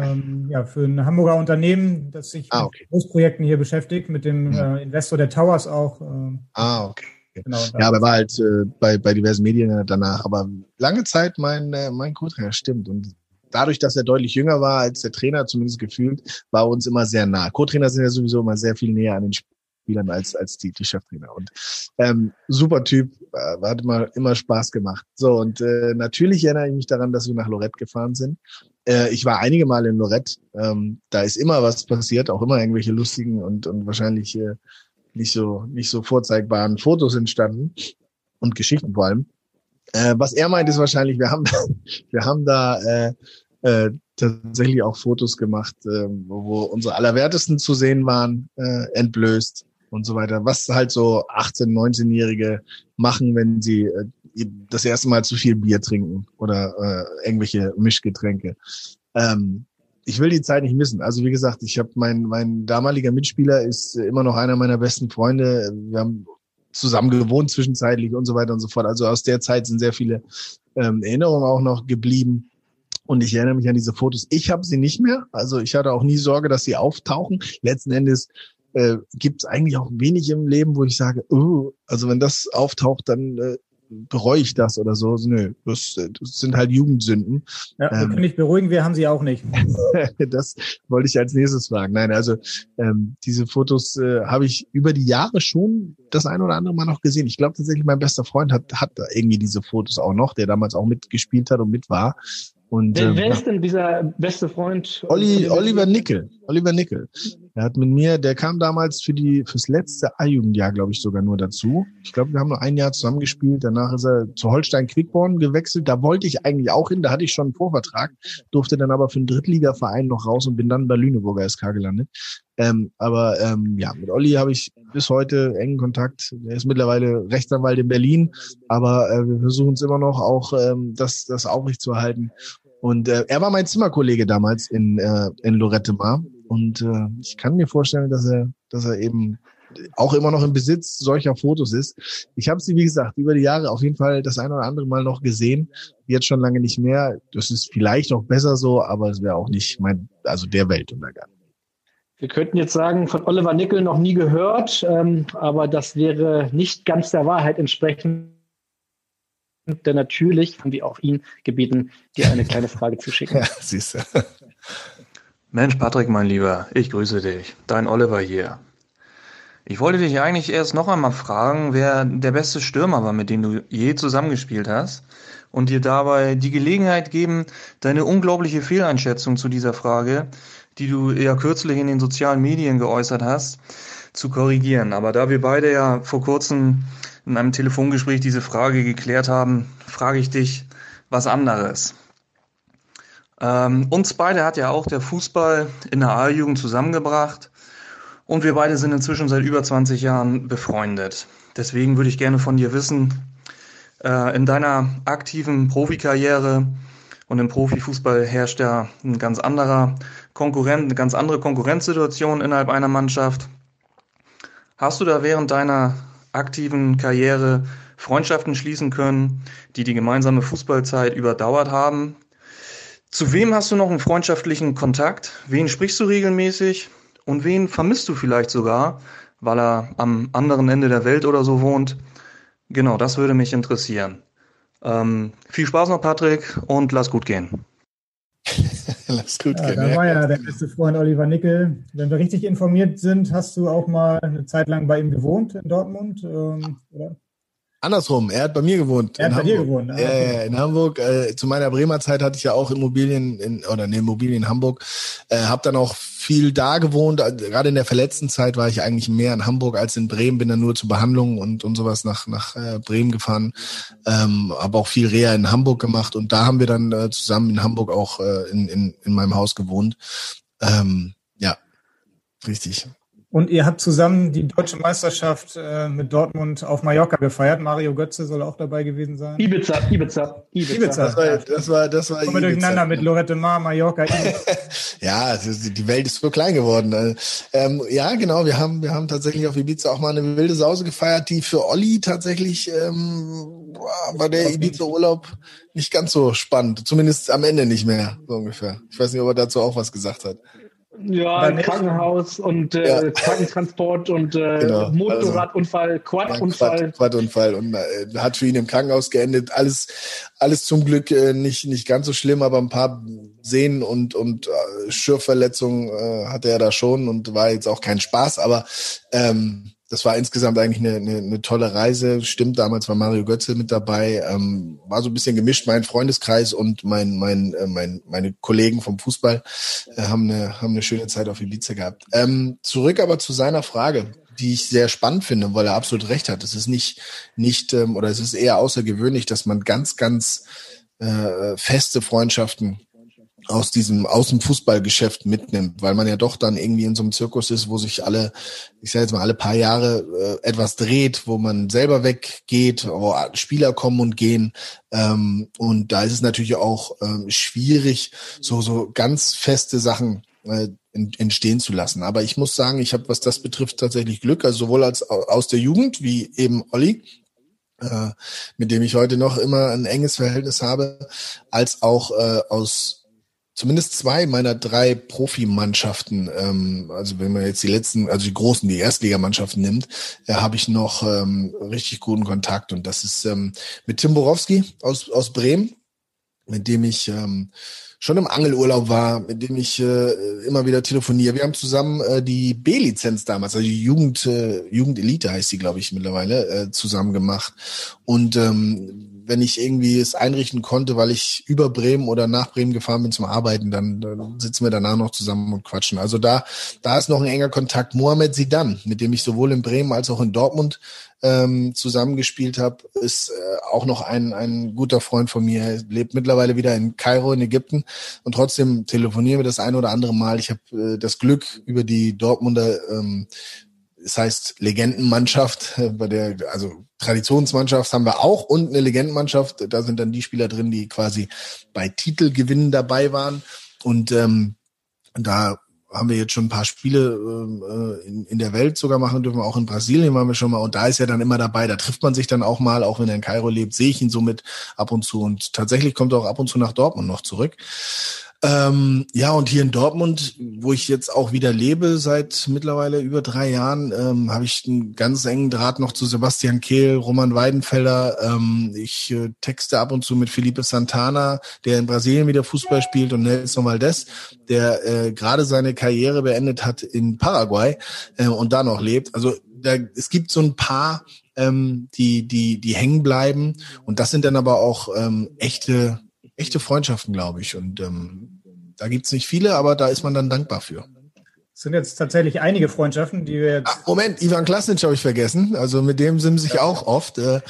ähm, ja, für ein Hamburger Unternehmen, das sich ah, okay. mit Großprojekten hier beschäftigt, mit dem äh, Investor der Towers auch. Äh, ah, okay. Genau, ja, aber er war halt äh, bei, bei diversen Medien danach. Aber lange Zeit mein, äh, mein Co-Trainer, stimmt. Und dadurch, dass er deutlich jünger war als der Trainer, zumindest gefühlt, war uns immer sehr nah. Co-Trainer sind ja sowieso immer sehr viel näher an den Spielern als, als die, die Cheftrainer. Und ähm, super Typ, äh, hat immer, immer Spaß gemacht. So, und äh, natürlich erinnere ich mich daran, dass wir nach Lorette gefahren sind. Äh, ich war einige Mal in Lorette. Ähm, da ist immer was passiert, auch immer irgendwelche lustigen und, und wahrscheinlich äh, nicht so nicht so vorzeigbaren Fotos entstanden und Geschichten vor allem. Äh, was er meint, ist wahrscheinlich, wir haben wir haben da äh, äh, tatsächlich auch Fotos gemacht, äh, wo unsere Allerwertesten zu sehen waren, äh, entblößt und so weiter. Was halt so 18-, 19-Jährige machen, wenn sie äh, das erste Mal zu viel Bier trinken oder äh, irgendwelche Mischgetränke. Ähm, ich will die Zeit nicht missen. Also wie gesagt, ich habe mein mein damaliger Mitspieler ist immer noch einer meiner besten Freunde. Wir haben zusammen gewohnt zwischenzeitlich und so weiter und so fort. Also aus der Zeit sind sehr viele ähm, Erinnerungen auch noch geblieben. Und ich erinnere mich an diese Fotos. Ich habe sie nicht mehr. Also ich hatte auch nie Sorge, dass sie auftauchen. Letzten Endes äh, gibt es eigentlich auch wenig im Leben, wo ich sage, oh, also wenn das auftaucht, dann äh, bereue ich das oder so. Nö, das, das sind halt Jugendsünden. Ja, wir ähm, können dich beruhigen, wir haben sie auch nicht. das wollte ich als nächstes fragen. Nein, also ähm, diese Fotos äh, habe ich über die Jahre schon das ein oder andere Mal noch gesehen. Ich glaube tatsächlich, mein bester Freund hat, hat irgendwie diese Fotos auch noch, der damals auch mitgespielt hat und mit war. Und, wer, ähm, wer ist denn dieser beste Freund? Olli, Oliver Nickel. Oliver Nickel. Er hat mit mir, der kam damals für die fürs letzte A-Jugendjahr, glaube ich, sogar nur dazu. Ich glaube, wir haben nur ein Jahr zusammengespielt. Danach ist er zu Holstein Quickborn gewechselt. Da wollte ich eigentlich auch hin. Da hatte ich schon einen Vorvertrag, durfte dann aber für einen Drittligaverein noch raus und bin dann bei Lüneburger SK gelandet. Ähm, aber ähm, ja, mit Olli habe ich bis heute engen Kontakt. Er ist mittlerweile Rechtsanwalt in Berlin, aber äh, wir versuchen es immer noch auch, ähm, das, das aufrechtzuerhalten. Und äh, er war mein Zimmerkollege damals in, äh, in Lorette Mar. Und äh, ich kann mir vorstellen, dass er, dass er eben auch immer noch im Besitz solcher Fotos ist. Ich habe sie, wie gesagt, über die Jahre auf jeden Fall das ein oder andere Mal noch gesehen. Jetzt schon lange nicht mehr. Das ist vielleicht auch besser so, aber es wäre auch nicht mein, also der Weltuntergang. Wir könnten jetzt sagen, von Oliver Nickel noch nie gehört, ähm, aber das wäre nicht ganz der Wahrheit entsprechend denn natürlich haben wir auch ihn gebeten, dir eine kleine Frage zu schicken. Ja, siehst du. Mensch, Patrick, mein Lieber, ich grüße dich. Dein Oliver hier. Ich wollte dich eigentlich erst noch einmal fragen, wer der beste Stürmer war, mit dem du je zusammengespielt hast und dir dabei die Gelegenheit geben, deine unglaubliche Fehleinschätzung zu dieser Frage, die du eher kürzlich in den sozialen Medien geäußert hast, zu korrigieren. Aber da wir beide ja vor kurzem in einem Telefongespräch diese Frage geklärt haben, frage ich dich was anderes. Ähm, uns beide hat ja auch der Fußball in der A-Jugend zusammengebracht und wir beide sind inzwischen seit über 20 Jahren befreundet. Deswegen würde ich gerne von dir wissen, äh, in deiner aktiven Profikarriere und im Profifußball herrscht ja ein ganz anderer Konkurrent, eine ganz andere Konkurrenzsituation innerhalb einer Mannschaft. Hast du da während deiner aktiven Karriere Freundschaften schließen können, die die gemeinsame Fußballzeit überdauert haben? Zu wem hast du noch einen freundschaftlichen Kontakt? Wen sprichst du regelmäßig? Und wen vermisst du vielleicht sogar, weil er am anderen Ende der Welt oder so wohnt? Genau, das würde mich interessieren. Ähm, viel Spaß noch, Patrick, und lass gut gehen. lass gut ja, gehen. Da war ja der beste Freund Oliver Nickel. Wenn wir richtig informiert sind, hast du auch mal eine Zeit lang bei ihm gewohnt in Dortmund, ähm, oder? Andersrum, er hat bei mir gewohnt. Er hat bei Hamburg. dir gewohnt. Ah, okay. Ja, ja, in Hamburg. Äh, zu meiner Bremer Zeit hatte ich ja auch Immobilien in, oder eine Immobilie in Hamburg. Äh, habe dann auch viel da gewohnt. Äh, gerade in der verletzten Zeit war ich eigentlich mehr in Hamburg als in Bremen. Bin dann nur zur Behandlung und und sowas nach nach äh, Bremen gefahren. Ähm, habe auch viel Reha in Hamburg gemacht und da haben wir dann äh, zusammen in Hamburg auch äh, in, in in meinem Haus gewohnt. Ähm, ja, richtig. Und ihr habt zusammen die deutsche Meisterschaft äh, mit Dortmund auf Mallorca gefeiert. Mario Götze soll auch dabei gewesen sein. Ibiza, Ibiza, Ibiza. Ibiza. Das war, das war, das war Kommen wir durcheinander mit Lorette Mar, Mallorca. ja, die Welt ist so klein geworden. Ähm, ja, genau. Wir haben, wir haben tatsächlich auf Ibiza auch mal eine wilde Sause gefeiert, die für Olli tatsächlich ähm, war der Ibiza-Urlaub nicht ganz so spannend. Zumindest am Ende nicht mehr, so ungefähr. Ich weiß nicht, ob er dazu auch was gesagt hat. Ja, Krankenhaus und äh, ja. Krankentransport und äh, genau. Motorradunfall, also, Quadunfall. Quadunfall und äh, hat für ihn im Krankenhaus geendet. Alles, alles zum Glück äh, nicht, nicht ganz so schlimm, aber ein paar Sehnen und, und äh, Schürfverletzungen äh, hatte er da schon und war jetzt auch kein Spaß, aber ähm, das war insgesamt eigentlich eine, eine, eine tolle Reise. Stimmt, damals war Mario Götze mit dabei. Ähm, war so ein bisschen gemischt. Mein Freundeskreis und mein, mein, äh, mein, meine Kollegen vom Fußball äh, haben, eine, haben eine schöne Zeit auf Ibiza gehabt. Ähm, zurück aber zu seiner Frage, die ich sehr spannend finde, weil er absolut recht hat. Es ist nicht, nicht ähm, oder es ist eher außergewöhnlich, dass man ganz, ganz äh, feste Freundschaften aus diesem aus dem Fußballgeschäft mitnimmt, weil man ja doch dann irgendwie in so einem Zirkus ist, wo sich alle, ich sage jetzt mal alle paar Jahre äh, etwas dreht, wo man selber weggeht, wo Spieler kommen und gehen ähm, und da ist es natürlich auch ähm, schwierig, so so ganz feste Sachen äh, entstehen zu lassen. Aber ich muss sagen, ich habe, was das betrifft, tatsächlich Glück, also sowohl als aus der Jugend wie eben Olli, äh, mit dem ich heute noch immer ein enges Verhältnis habe, als auch äh, aus zumindest zwei meiner drei Profimannschaften, ähm, also wenn man jetzt die letzten, also die großen, die Erstligamannschaften nimmt, äh, habe ich noch ähm, richtig guten Kontakt. Und das ist ähm, mit Tim Borowski aus, aus Bremen, mit dem ich ähm, schon im Angelurlaub war, mit dem ich äh, immer wieder telefoniere. Wir haben zusammen äh, die B-Lizenz damals, also die Jugend, äh, Jugendelite heißt sie, glaube ich, mittlerweile, äh, zusammen gemacht. Und ähm, wenn ich irgendwie es einrichten konnte, weil ich über Bremen oder nach Bremen gefahren bin zum Arbeiten, dann, dann sitzen wir danach noch zusammen und quatschen. Also da, da ist noch ein enger Kontakt. Mohamed Sidan, mit dem ich sowohl in Bremen als auch in Dortmund ähm, zusammengespielt habe, ist äh, auch noch ein, ein guter Freund von mir. Er lebt mittlerweile wieder in Kairo in Ägypten und trotzdem telefonieren wir das ein oder andere Mal. Ich habe äh, das Glück über die Dortmunder ähm, es heißt Legendenmannschaft, bei der, also Traditionsmannschaft haben wir auch und eine Legendenmannschaft. Da sind dann die Spieler drin, die quasi bei Titelgewinnen dabei waren. Und ähm, da haben wir jetzt schon ein paar Spiele äh, in, in der Welt sogar machen dürfen, auch in Brasilien waren wir schon mal. Und da ist er dann immer dabei. Da trifft man sich dann auch mal, auch wenn er in Kairo lebt, sehe ich ihn somit ab und zu. Und tatsächlich kommt er auch ab und zu nach Dortmund noch zurück. Ähm, ja, und hier in Dortmund, wo ich jetzt auch wieder lebe, seit mittlerweile über drei Jahren, ähm, habe ich einen ganz engen Draht noch zu Sebastian Kehl, Roman Weidenfelder. Ähm, ich äh, texte ab und zu mit Felipe Santana, der in Brasilien wieder Fußball spielt, und Nelson Valdez, der äh, gerade seine Karriere beendet hat in Paraguay äh, und da noch lebt. Also da, es gibt so ein paar, ähm, die, die, die hängen bleiben. Und das sind dann aber auch ähm, echte echte Freundschaften, glaube ich. Und ähm, da gibt's nicht viele, aber da ist man dann dankbar für. Es sind jetzt tatsächlich einige Freundschaften, die wir jetzt. Ach, Moment, Ivan Klasnic habe ich vergessen. Also mit dem sind sich ja. auch oft. Äh,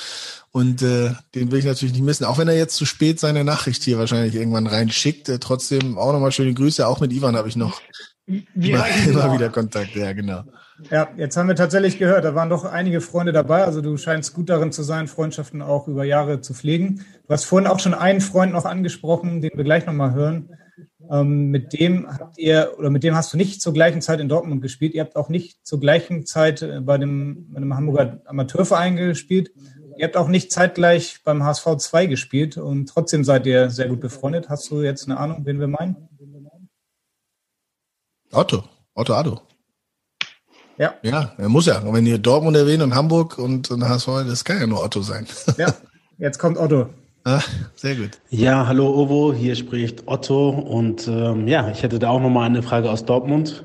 und äh, den will ich natürlich nicht missen. Auch wenn er jetzt zu spät seine Nachricht hier wahrscheinlich irgendwann reinschickt. Äh, trotzdem auch nochmal schöne Grüße. Auch mit Ivan habe ich noch immer, immer wieder Kontakt. Ja, genau. Ja, jetzt haben wir tatsächlich gehört, da waren doch einige Freunde dabei. Also du scheinst gut darin zu sein, Freundschaften auch über Jahre zu pflegen. Du hast vorhin auch schon einen Freund noch angesprochen, den wir gleich nochmal hören. Ähm, mit dem habt ihr, oder mit dem hast du nicht zur gleichen Zeit in Dortmund gespielt. Ihr habt auch nicht zur gleichen Zeit äh, bei dem, bei dem Hamburger Amateurverein gespielt. Ihr habt auch nicht zeitgleich beim HSV 2 gespielt und trotzdem seid ihr sehr gut befreundet. Hast du jetzt eine Ahnung, wen wir meinen? Otto, Otto Addo. Ja. Ja, er muss ja. Und wenn ihr Dortmund erwähnt und Hamburg und, und HSV, das kann ja nur Otto sein. Ja, jetzt kommt Otto. Ah, sehr gut. Ja, hallo Ovo, hier spricht Otto und ähm, ja, ich hätte da auch nochmal eine Frage aus Dortmund.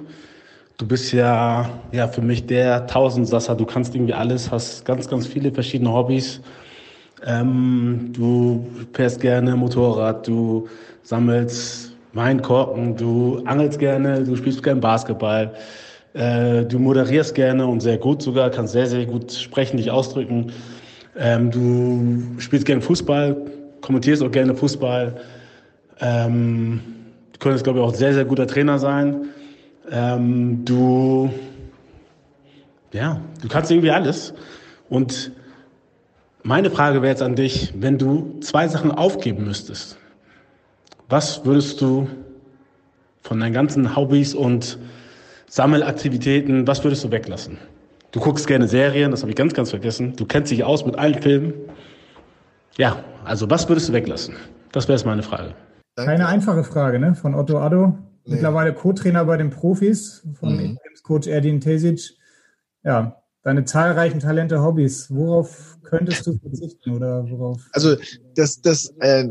Du bist ja, ja für mich der Tausendsasser, du kannst irgendwie alles, hast ganz, ganz viele verschiedene Hobbys. Ähm, du fährst gerne Motorrad, du sammelst Weinkorken, du angelst gerne, du spielst gerne Basketball. Äh, du moderierst gerne und sehr gut sogar, kannst sehr, sehr gut sprechen, dich ausdrücken. Ähm, du spielst gerne Fußball, kommentierst auch gerne Fußball. Ähm, du könntest, glaube ich, auch sehr, sehr guter Trainer sein. Ähm, du, ja, du kannst irgendwie alles. Und meine Frage wäre jetzt an dich, wenn du zwei Sachen aufgeben müsstest, was würdest du von deinen ganzen Hobbys und Sammelaktivitäten, was würdest du weglassen? Du guckst gerne Serien, das habe ich ganz, ganz vergessen. Du kennst dich aus mit allen Filmen. Ja, also was würdest du weglassen? Das wäre jetzt meine Frage. Keine einfache Frage, ne? Von Otto Addo. Nee. Mittlerweile Co-Trainer bei den Profis von mhm. Coach Erdin Tesic. Ja, deine zahlreichen Talente, Hobbys, worauf könntest du verzichten oder worauf? Also das, das, äh,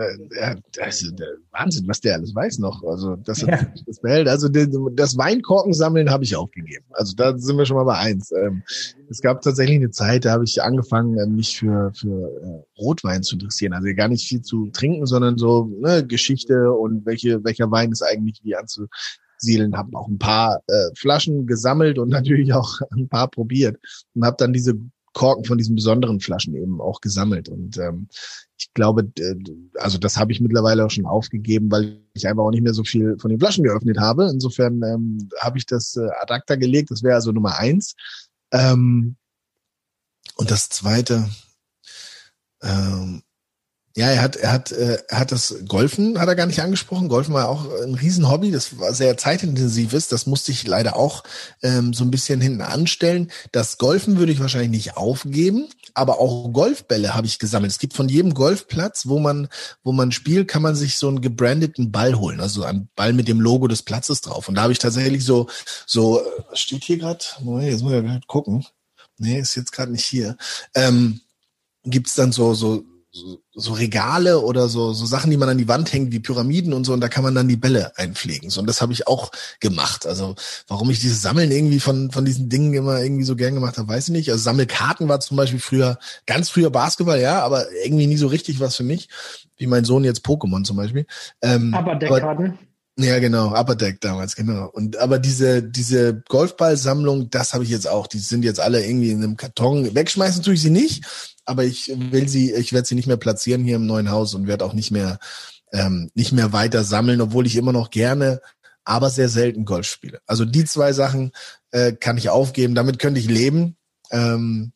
das ist Wahnsinn, was der alles weiß noch. Also das, ja. das behält. Also das Weinkorkensammeln habe ich aufgegeben. Also da sind wir schon mal bei eins. Ähm, es gab tatsächlich eine Zeit, da habe ich angefangen, äh, mich für für äh, Rotwein zu interessieren. Also gar nicht viel zu trinken, sondern so ne, Geschichte und welche welcher Wein ist eigentlich wie anzu Siedeln, habe auch ein paar äh, Flaschen gesammelt und natürlich auch ein paar probiert und habe dann diese Korken von diesen besonderen Flaschen eben auch gesammelt. Und ähm, ich glaube, also das habe ich mittlerweile auch schon aufgegeben, weil ich einfach auch nicht mehr so viel von den Flaschen geöffnet habe. Insofern ähm, habe ich das äh, ad acta gelegt. Das wäre also Nummer eins. Ähm, und das zweite, ähm, ja, er hat, er hat, äh, er hat das Golfen, hat er gar nicht angesprochen. Golfen war auch ein Riesenhobby, das war sehr zeitintensiv ist. Das musste ich leider auch ähm, so ein bisschen hinten anstellen. Das Golfen würde ich wahrscheinlich nicht aufgeben, aber auch Golfbälle habe ich gesammelt. Es gibt von jedem Golfplatz, wo man, wo man spielt, kann man sich so einen gebrandeten Ball holen, also einen Ball mit dem Logo des Platzes drauf. Und da habe ich tatsächlich so, so, was steht hier gerade? Jetzt muss ich gerade gucken. Nee, ist jetzt gerade nicht hier. Ähm, gibt es dann so, so so, so Regale oder so, so Sachen, die man an die Wand hängt, wie Pyramiden und so, und da kann man dann die Bälle einpflegen. So, und das habe ich auch gemacht. Also warum ich dieses Sammeln irgendwie von, von diesen Dingen immer irgendwie so gern gemacht habe, weiß ich nicht. Also Sammelkarten war zum Beispiel früher, ganz früher Basketball, ja, aber irgendwie nie so richtig was für mich. Wie mein Sohn jetzt Pokémon zum Beispiel. Ähm, aber Deckkarten? Ja, genau, Upper Deck damals, genau. Und aber diese diese Golfballsammlung, das habe ich jetzt auch. Die sind jetzt alle irgendwie in einem Karton. Wegschmeißen tue ich sie nicht, aber ich will sie, ich werde sie nicht mehr platzieren hier im neuen Haus und werde auch nicht mehr ähm, nicht mehr weiter sammeln, obwohl ich immer noch gerne, aber sehr selten Golf spiele. Also die zwei Sachen äh, kann ich aufgeben. Damit könnte ich leben. Ähm,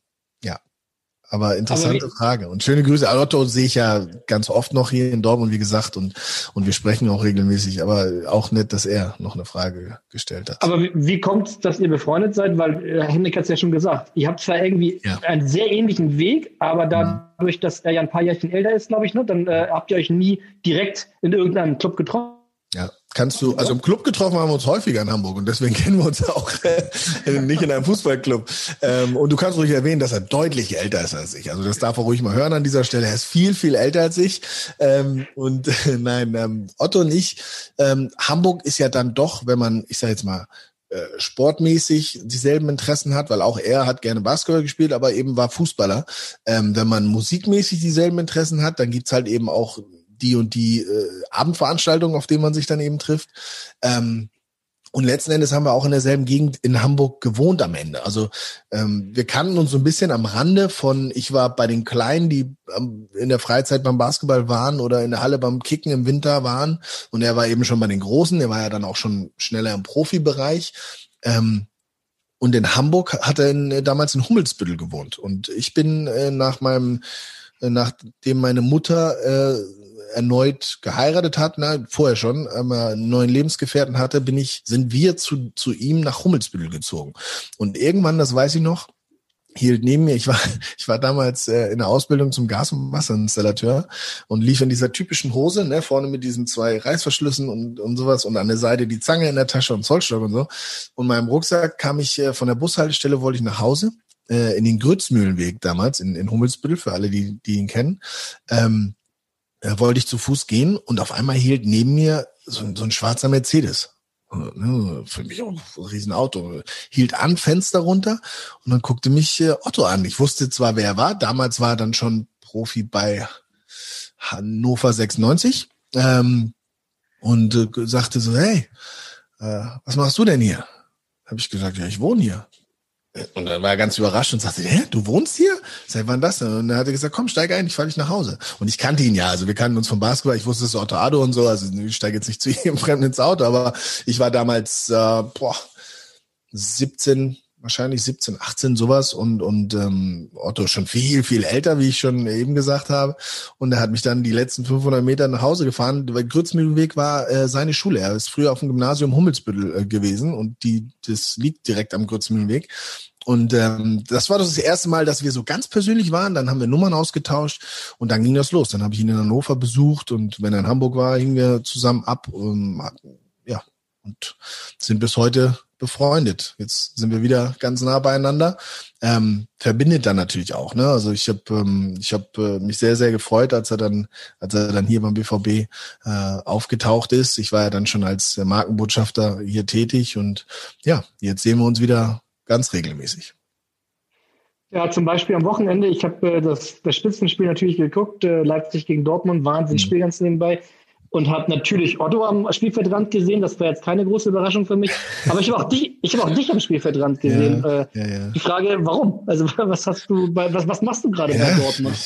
aber interessante Aber Frage. Und schöne Grüße. Otto sehe ich ja ganz oft noch hier in Dortmund, wie gesagt, und, und wir sprechen auch regelmäßig. Aber auch nett, dass er noch eine Frage gestellt hat. Aber wie, wie kommt dass ihr befreundet seid? Weil äh, Henrik hat es ja schon gesagt. Ihr habt zwar irgendwie ja. einen sehr ähnlichen Weg, aber dadurch, dass er ja ein paar Jährchen älter ist, glaube ich, ne, dann äh, habt ihr euch nie direkt in irgendeinem Club getroffen. Ja, kannst du, also im Club getroffen haben wir uns häufiger in Hamburg und deswegen kennen wir uns auch äh, nicht in einem Fußballclub. Ähm, und du kannst ruhig erwähnen, dass er deutlich älter ist als ich. Also das darf er ruhig mal hören an dieser Stelle. Er ist viel, viel älter als ich. Ähm, und nein, ähm, Otto und ich, Hamburg ist ja dann doch, wenn man, ich sage jetzt mal, äh, sportmäßig dieselben Interessen hat, weil auch er hat gerne Basketball gespielt, aber eben war Fußballer. Ähm, wenn man musikmäßig dieselben Interessen hat, dann gibt's halt eben auch die und die äh, Abendveranstaltungen, auf denen man sich dann eben trifft. Ähm, und letzten Endes haben wir auch in derselben Gegend in Hamburg gewohnt am Ende. Also ähm, wir kannten uns so ein bisschen am Rande von, ich war bei den Kleinen, die ähm, in der Freizeit beim Basketball waren oder in der Halle beim Kicken im Winter waren. Und er war eben schon bei den Großen, er war ja dann auch schon schneller im Profibereich. Ähm, und in Hamburg hat er in, damals in Hummelsbüttel gewohnt. Und ich bin äh, nach meinem, äh, nachdem meine Mutter äh, erneut geheiratet hat, na, vorher schon, aber einen neuen Lebensgefährten hatte, bin ich, sind wir zu, zu ihm nach Hummelsbüttel gezogen. Und irgendwann, das weiß ich noch, hielt neben mir, ich war, ich war damals äh, in der Ausbildung zum Gas- und Wasserinstallateur und lief in dieser typischen Hose, ne, vorne mit diesen zwei Reißverschlüssen und, und sowas und an der Seite die Zange in der Tasche und Zollstock und so. Und meinem Rucksack kam ich äh, von der Bushaltestelle, wollte ich nach Hause, äh, in den Grützmühlenweg damals, in, in Hummelsbüttel, für alle, die, die ihn kennen. Ähm, äh, wollte ich zu Fuß gehen und auf einmal hielt neben mir so, so ein schwarzer Mercedes. Ne, für mich auch ein Riesenauto. Hielt an, Fenster runter und dann guckte mich äh, Otto an. Ich wusste zwar, wer er war. Damals war er dann schon Profi bei Hannover 96 ähm, und äh, sagte so, hey, äh, was machst du denn hier? Habe ich gesagt, ja, ich wohne hier. Und dann war er ganz überrascht und sagte, hä, du wohnst hier? Seit wann das denn? Und dann hat er gesagt, komm, steig ein, ich fahre dich nach Hause. Und ich kannte ihn ja, also wir kannten uns vom Basketball, ich wusste, es Otto Ado und so, also ich steige jetzt nicht zu jedem Fremden ins Auto, aber ich war damals, äh, boah, 17, wahrscheinlich 17, 18 sowas und und ähm, Otto schon viel viel älter, wie ich schon eben gesagt habe und er hat mich dann die letzten 500 Meter nach Hause gefahren. Der Grützmühlenweg war äh, seine Schule. Er ist früher auf dem Gymnasium Hummelsbüttel äh, gewesen und die das liegt direkt am Grützmühlenweg. Und ähm, das war das erste Mal, dass wir so ganz persönlich waren. Dann haben wir Nummern ausgetauscht und dann ging das los. Dann habe ich ihn in Hannover besucht und wenn er in Hamburg war, hingen wir zusammen ab. Und, ja, und sind bis heute befreundet. Jetzt sind wir wieder ganz nah beieinander. Ähm, verbindet dann natürlich auch. Ne? Also ich habe ähm, ich habe äh, mich sehr sehr gefreut, als er dann als er dann hier beim BVB äh, aufgetaucht ist. Ich war ja dann schon als Markenbotschafter hier tätig und ja, jetzt sehen wir uns wieder ganz regelmäßig. Ja, zum Beispiel am Wochenende, ich habe äh, das, das Spitzenspiel natürlich geguckt, äh, Leipzig gegen Dortmund, Wahnsinnsspiel mhm. ganz nebenbei und habe natürlich Otto am Spielfeldrand gesehen. Das war jetzt keine große Überraschung für mich. Aber ich habe auch dich, ich habe auch dich am Spielfeldrand gesehen. Ja, äh, ja, ja. Die Frage, warum? Also was hast du bei, was, was machst du gerade bei Dortmund?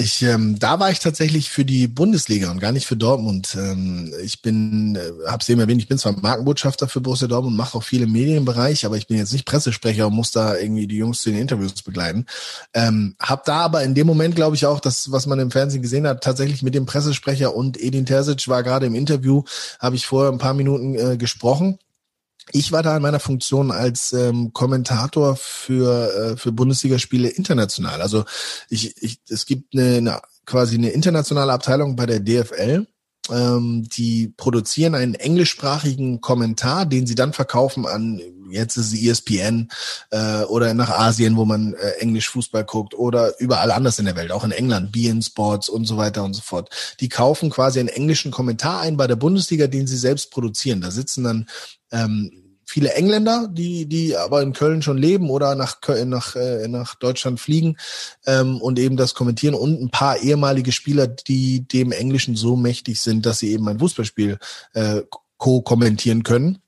Ich, ähm, da war ich tatsächlich für die Bundesliga und gar nicht für Dortmund. Ähm, ich bin, äh, habe es eben erwähnt, ich bin zwar Markenbotschafter für Borussia Dortmund, mache auch viele Medienbereich, aber ich bin jetzt nicht Pressesprecher und muss da irgendwie die Jungs zu den Interviews begleiten. Ähm, hab da aber in dem Moment, glaube ich, auch das, was man im Fernsehen gesehen hat, tatsächlich mit dem Pressesprecher und Edin Terzic war gerade im Interview, habe ich vorher ein paar Minuten äh, gesprochen ich war da in meiner Funktion als ähm, Kommentator für, äh, für Bundesligaspiele international. Also ich, ich, es gibt eine, eine quasi eine internationale Abteilung bei der DFL, ähm, die produzieren einen englischsprachigen Kommentar, den sie dann verkaufen an, jetzt ist es ESPN äh, oder nach Asien, wo man äh, Englisch Fußball guckt oder überall anders in der Welt, auch in England, BN Sports und so weiter und so fort. Die kaufen quasi einen englischen Kommentar ein bei der Bundesliga, den sie selbst produzieren. Da sitzen dann ähm, viele Engländer, die die aber in Köln schon leben oder nach nach äh, nach Deutschland fliegen ähm, und eben das kommentieren und ein paar ehemalige Spieler, die dem Englischen so mächtig sind, dass sie eben ein Fußballspiel äh, co-kommentieren können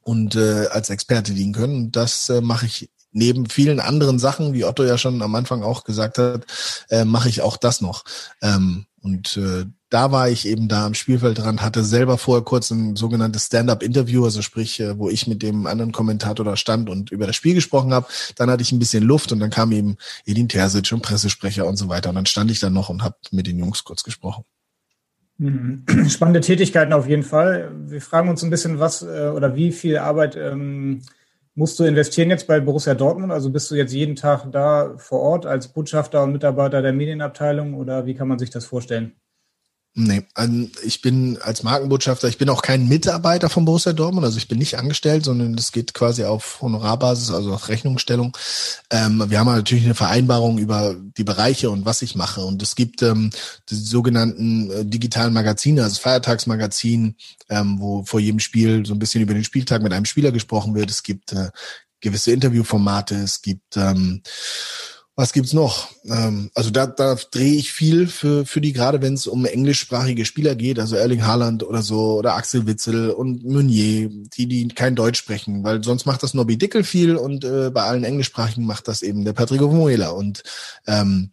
und äh, als Experte dienen können. das äh, mache ich neben vielen anderen Sachen, wie Otto ja schon am Anfang auch gesagt hat, äh, mache ich auch das noch. Ähm, und äh, da war ich eben da am Spielfeldrand, hatte selber vorher kurz ein sogenanntes Stand-up-Interview, also sprich, äh, wo ich mit dem anderen Kommentator da stand und über das Spiel gesprochen habe. Dann hatte ich ein bisschen Luft und dann kam eben Edin Terzic und Pressesprecher und so weiter. Und dann stand ich da noch und habe mit den Jungs kurz gesprochen. Mhm. Spannende Tätigkeiten auf jeden Fall. Wir fragen uns ein bisschen, was äh, oder wie viel Arbeit ähm, musst du investieren jetzt bei Borussia Dortmund? Also bist du jetzt jeden Tag da vor Ort als Botschafter und Mitarbeiter der Medienabteilung oder wie kann man sich das vorstellen? Nee, ich bin als Markenbotschafter, ich bin auch kein Mitarbeiter von Borussia Dortmund, also ich bin nicht angestellt, sondern es geht quasi auf Honorarbasis, also auf Rechnungsstellung. Ähm, wir haben natürlich eine Vereinbarung über die Bereiche und was ich mache. Und es gibt ähm, die sogenannten äh, digitalen Magazine, also Feiertagsmagazin, ähm, wo vor jedem Spiel so ein bisschen über den Spieltag mit einem Spieler gesprochen wird. Es gibt äh, gewisse Interviewformate, es gibt ähm, was gibt's noch? Ähm, also da, da drehe ich viel für, für die, gerade wenn es um englischsprachige Spieler geht, also Erling Haaland oder so, oder Axel Witzel und Meunier, die, die kein Deutsch sprechen, weil sonst macht das Nobby Dickel viel und äh, bei allen englischsprachigen macht das eben der Patrick Ovomuela. Und ähm,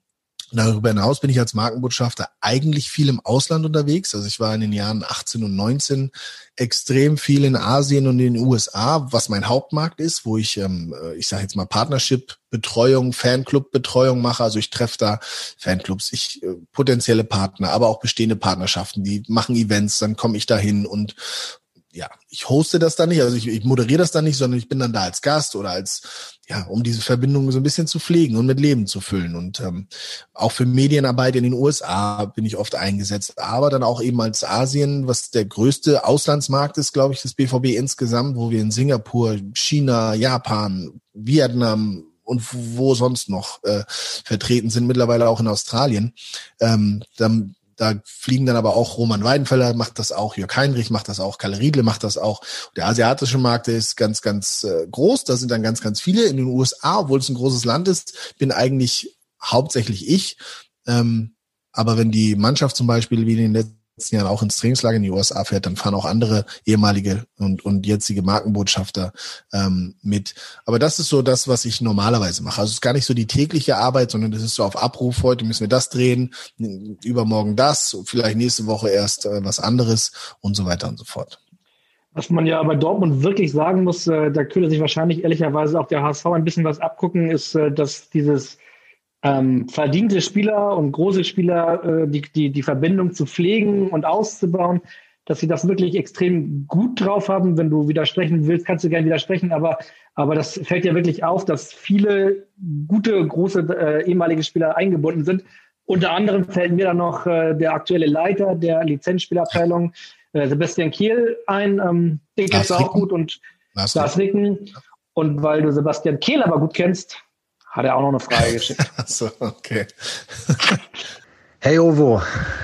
Darüber hinaus bin ich als Markenbotschafter eigentlich viel im Ausland unterwegs. Also ich war in den Jahren 18 und 19 extrem viel in Asien und in den USA, was mein Hauptmarkt ist, wo ich, ähm, äh, ich sage jetzt mal Partnership-Betreuung, Fanclub-Betreuung mache. Also ich treffe da Fanclubs, ich äh, potenzielle Partner, aber auch bestehende Partnerschaften, die machen Events, dann komme ich dahin und ja, ich hoste das dann nicht, also ich, ich moderiere das dann nicht, sondern ich bin dann da als Gast oder als, ja, um diese Verbindung so ein bisschen zu pflegen und mit Leben zu füllen. Und ähm, auch für Medienarbeit in den USA bin ich oft eingesetzt, aber dann auch eben als Asien, was der größte Auslandsmarkt ist, glaube ich, das BVB insgesamt, wo wir in Singapur, China, Japan, Vietnam, und wo sonst noch äh, vertreten sind, mittlerweile auch in Australien. Ähm, dann da fliegen dann aber auch Roman Weidenfeller macht das auch, Jörg Heinrich macht das auch, Kalle Riedle macht das auch. Der asiatische Markt der ist ganz, ganz äh, groß. Da sind dann ganz, ganz viele. In den USA, obwohl es ein großes Land ist, bin eigentlich hauptsächlich ich. Ähm, aber wenn die Mannschaft zum Beispiel wie in den letzten letzten Jahren auch ins Trainingslager in die USA fährt, dann fahren auch andere ehemalige und, und jetzige Markenbotschafter ähm, mit. Aber das ist so das, was ich normalerweise mache. Also es ist gar nicht so die tägliche Arbeit, sondern das ist so auf Abruf. Heute müssen wir das drehen, übermorgen das, vielleicht nächste Woche erst äh, was anderes und so weiter und so fort. Was man ja bei Dortmund wirklich sagen muss, äh, da könnte sich wahrscheinlich ehrlicherweise auch der HSV ein bisschen was abgucken, ist, äh, dass dieses ähm, verdiente Spieler und große Spieler äh, die, die, die Verbindung zu pflegen und auszubauen, dass sie das wirklich extrem gut drauf haben. Wenn du widersprechen willst, kannst du gerne widersprechen, aber, aber das fällt ja wirklich auf, dass viele gute, große äh, ehemalige Spieler eingebunden sind. Unter anderem fällt mir dann noch äh, der aktuelle Leiter der Lizenzspielerabteilung, äh, Sebastian Kehl, ein. Ähm, den kennst du auch gut und Lars, Lars Ricken. Und weil du Sebastian Kehl aber gut kennst, hat er auch noch eine Frage geschickt. Achso, okay. hey Ovo,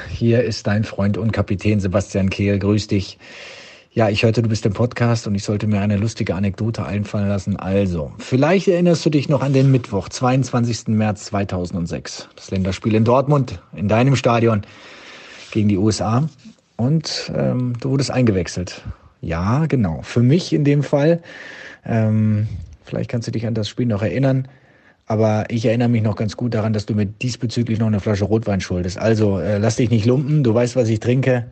hier ist dein Freund und Kapitän Sebastian Kehl. Grüß dich. Ja, ich hörte, du bist im Podcast und ich sollte mir eine lustige Anekdote einfallen lassen. Also, vielleicht erinnerst du dich noch an den Mittwoch, 22. März 2006. Das Länderspiel in Dortmund, in deinem Stadion gegen die USA. Und ähm, du wurdest eingewechselt. Ja, genau. Für mich in dem Fall. Ähm, vielleicht kannst du dich an das Spiel noch erinnern. Aber ich erinnere mich noch ganz gut daran, dass du mir diesbezüglich noch eine Flasche Rotwein schuldest. Also äh, lass dich nicht lumpen, du weißt, was ich trinke.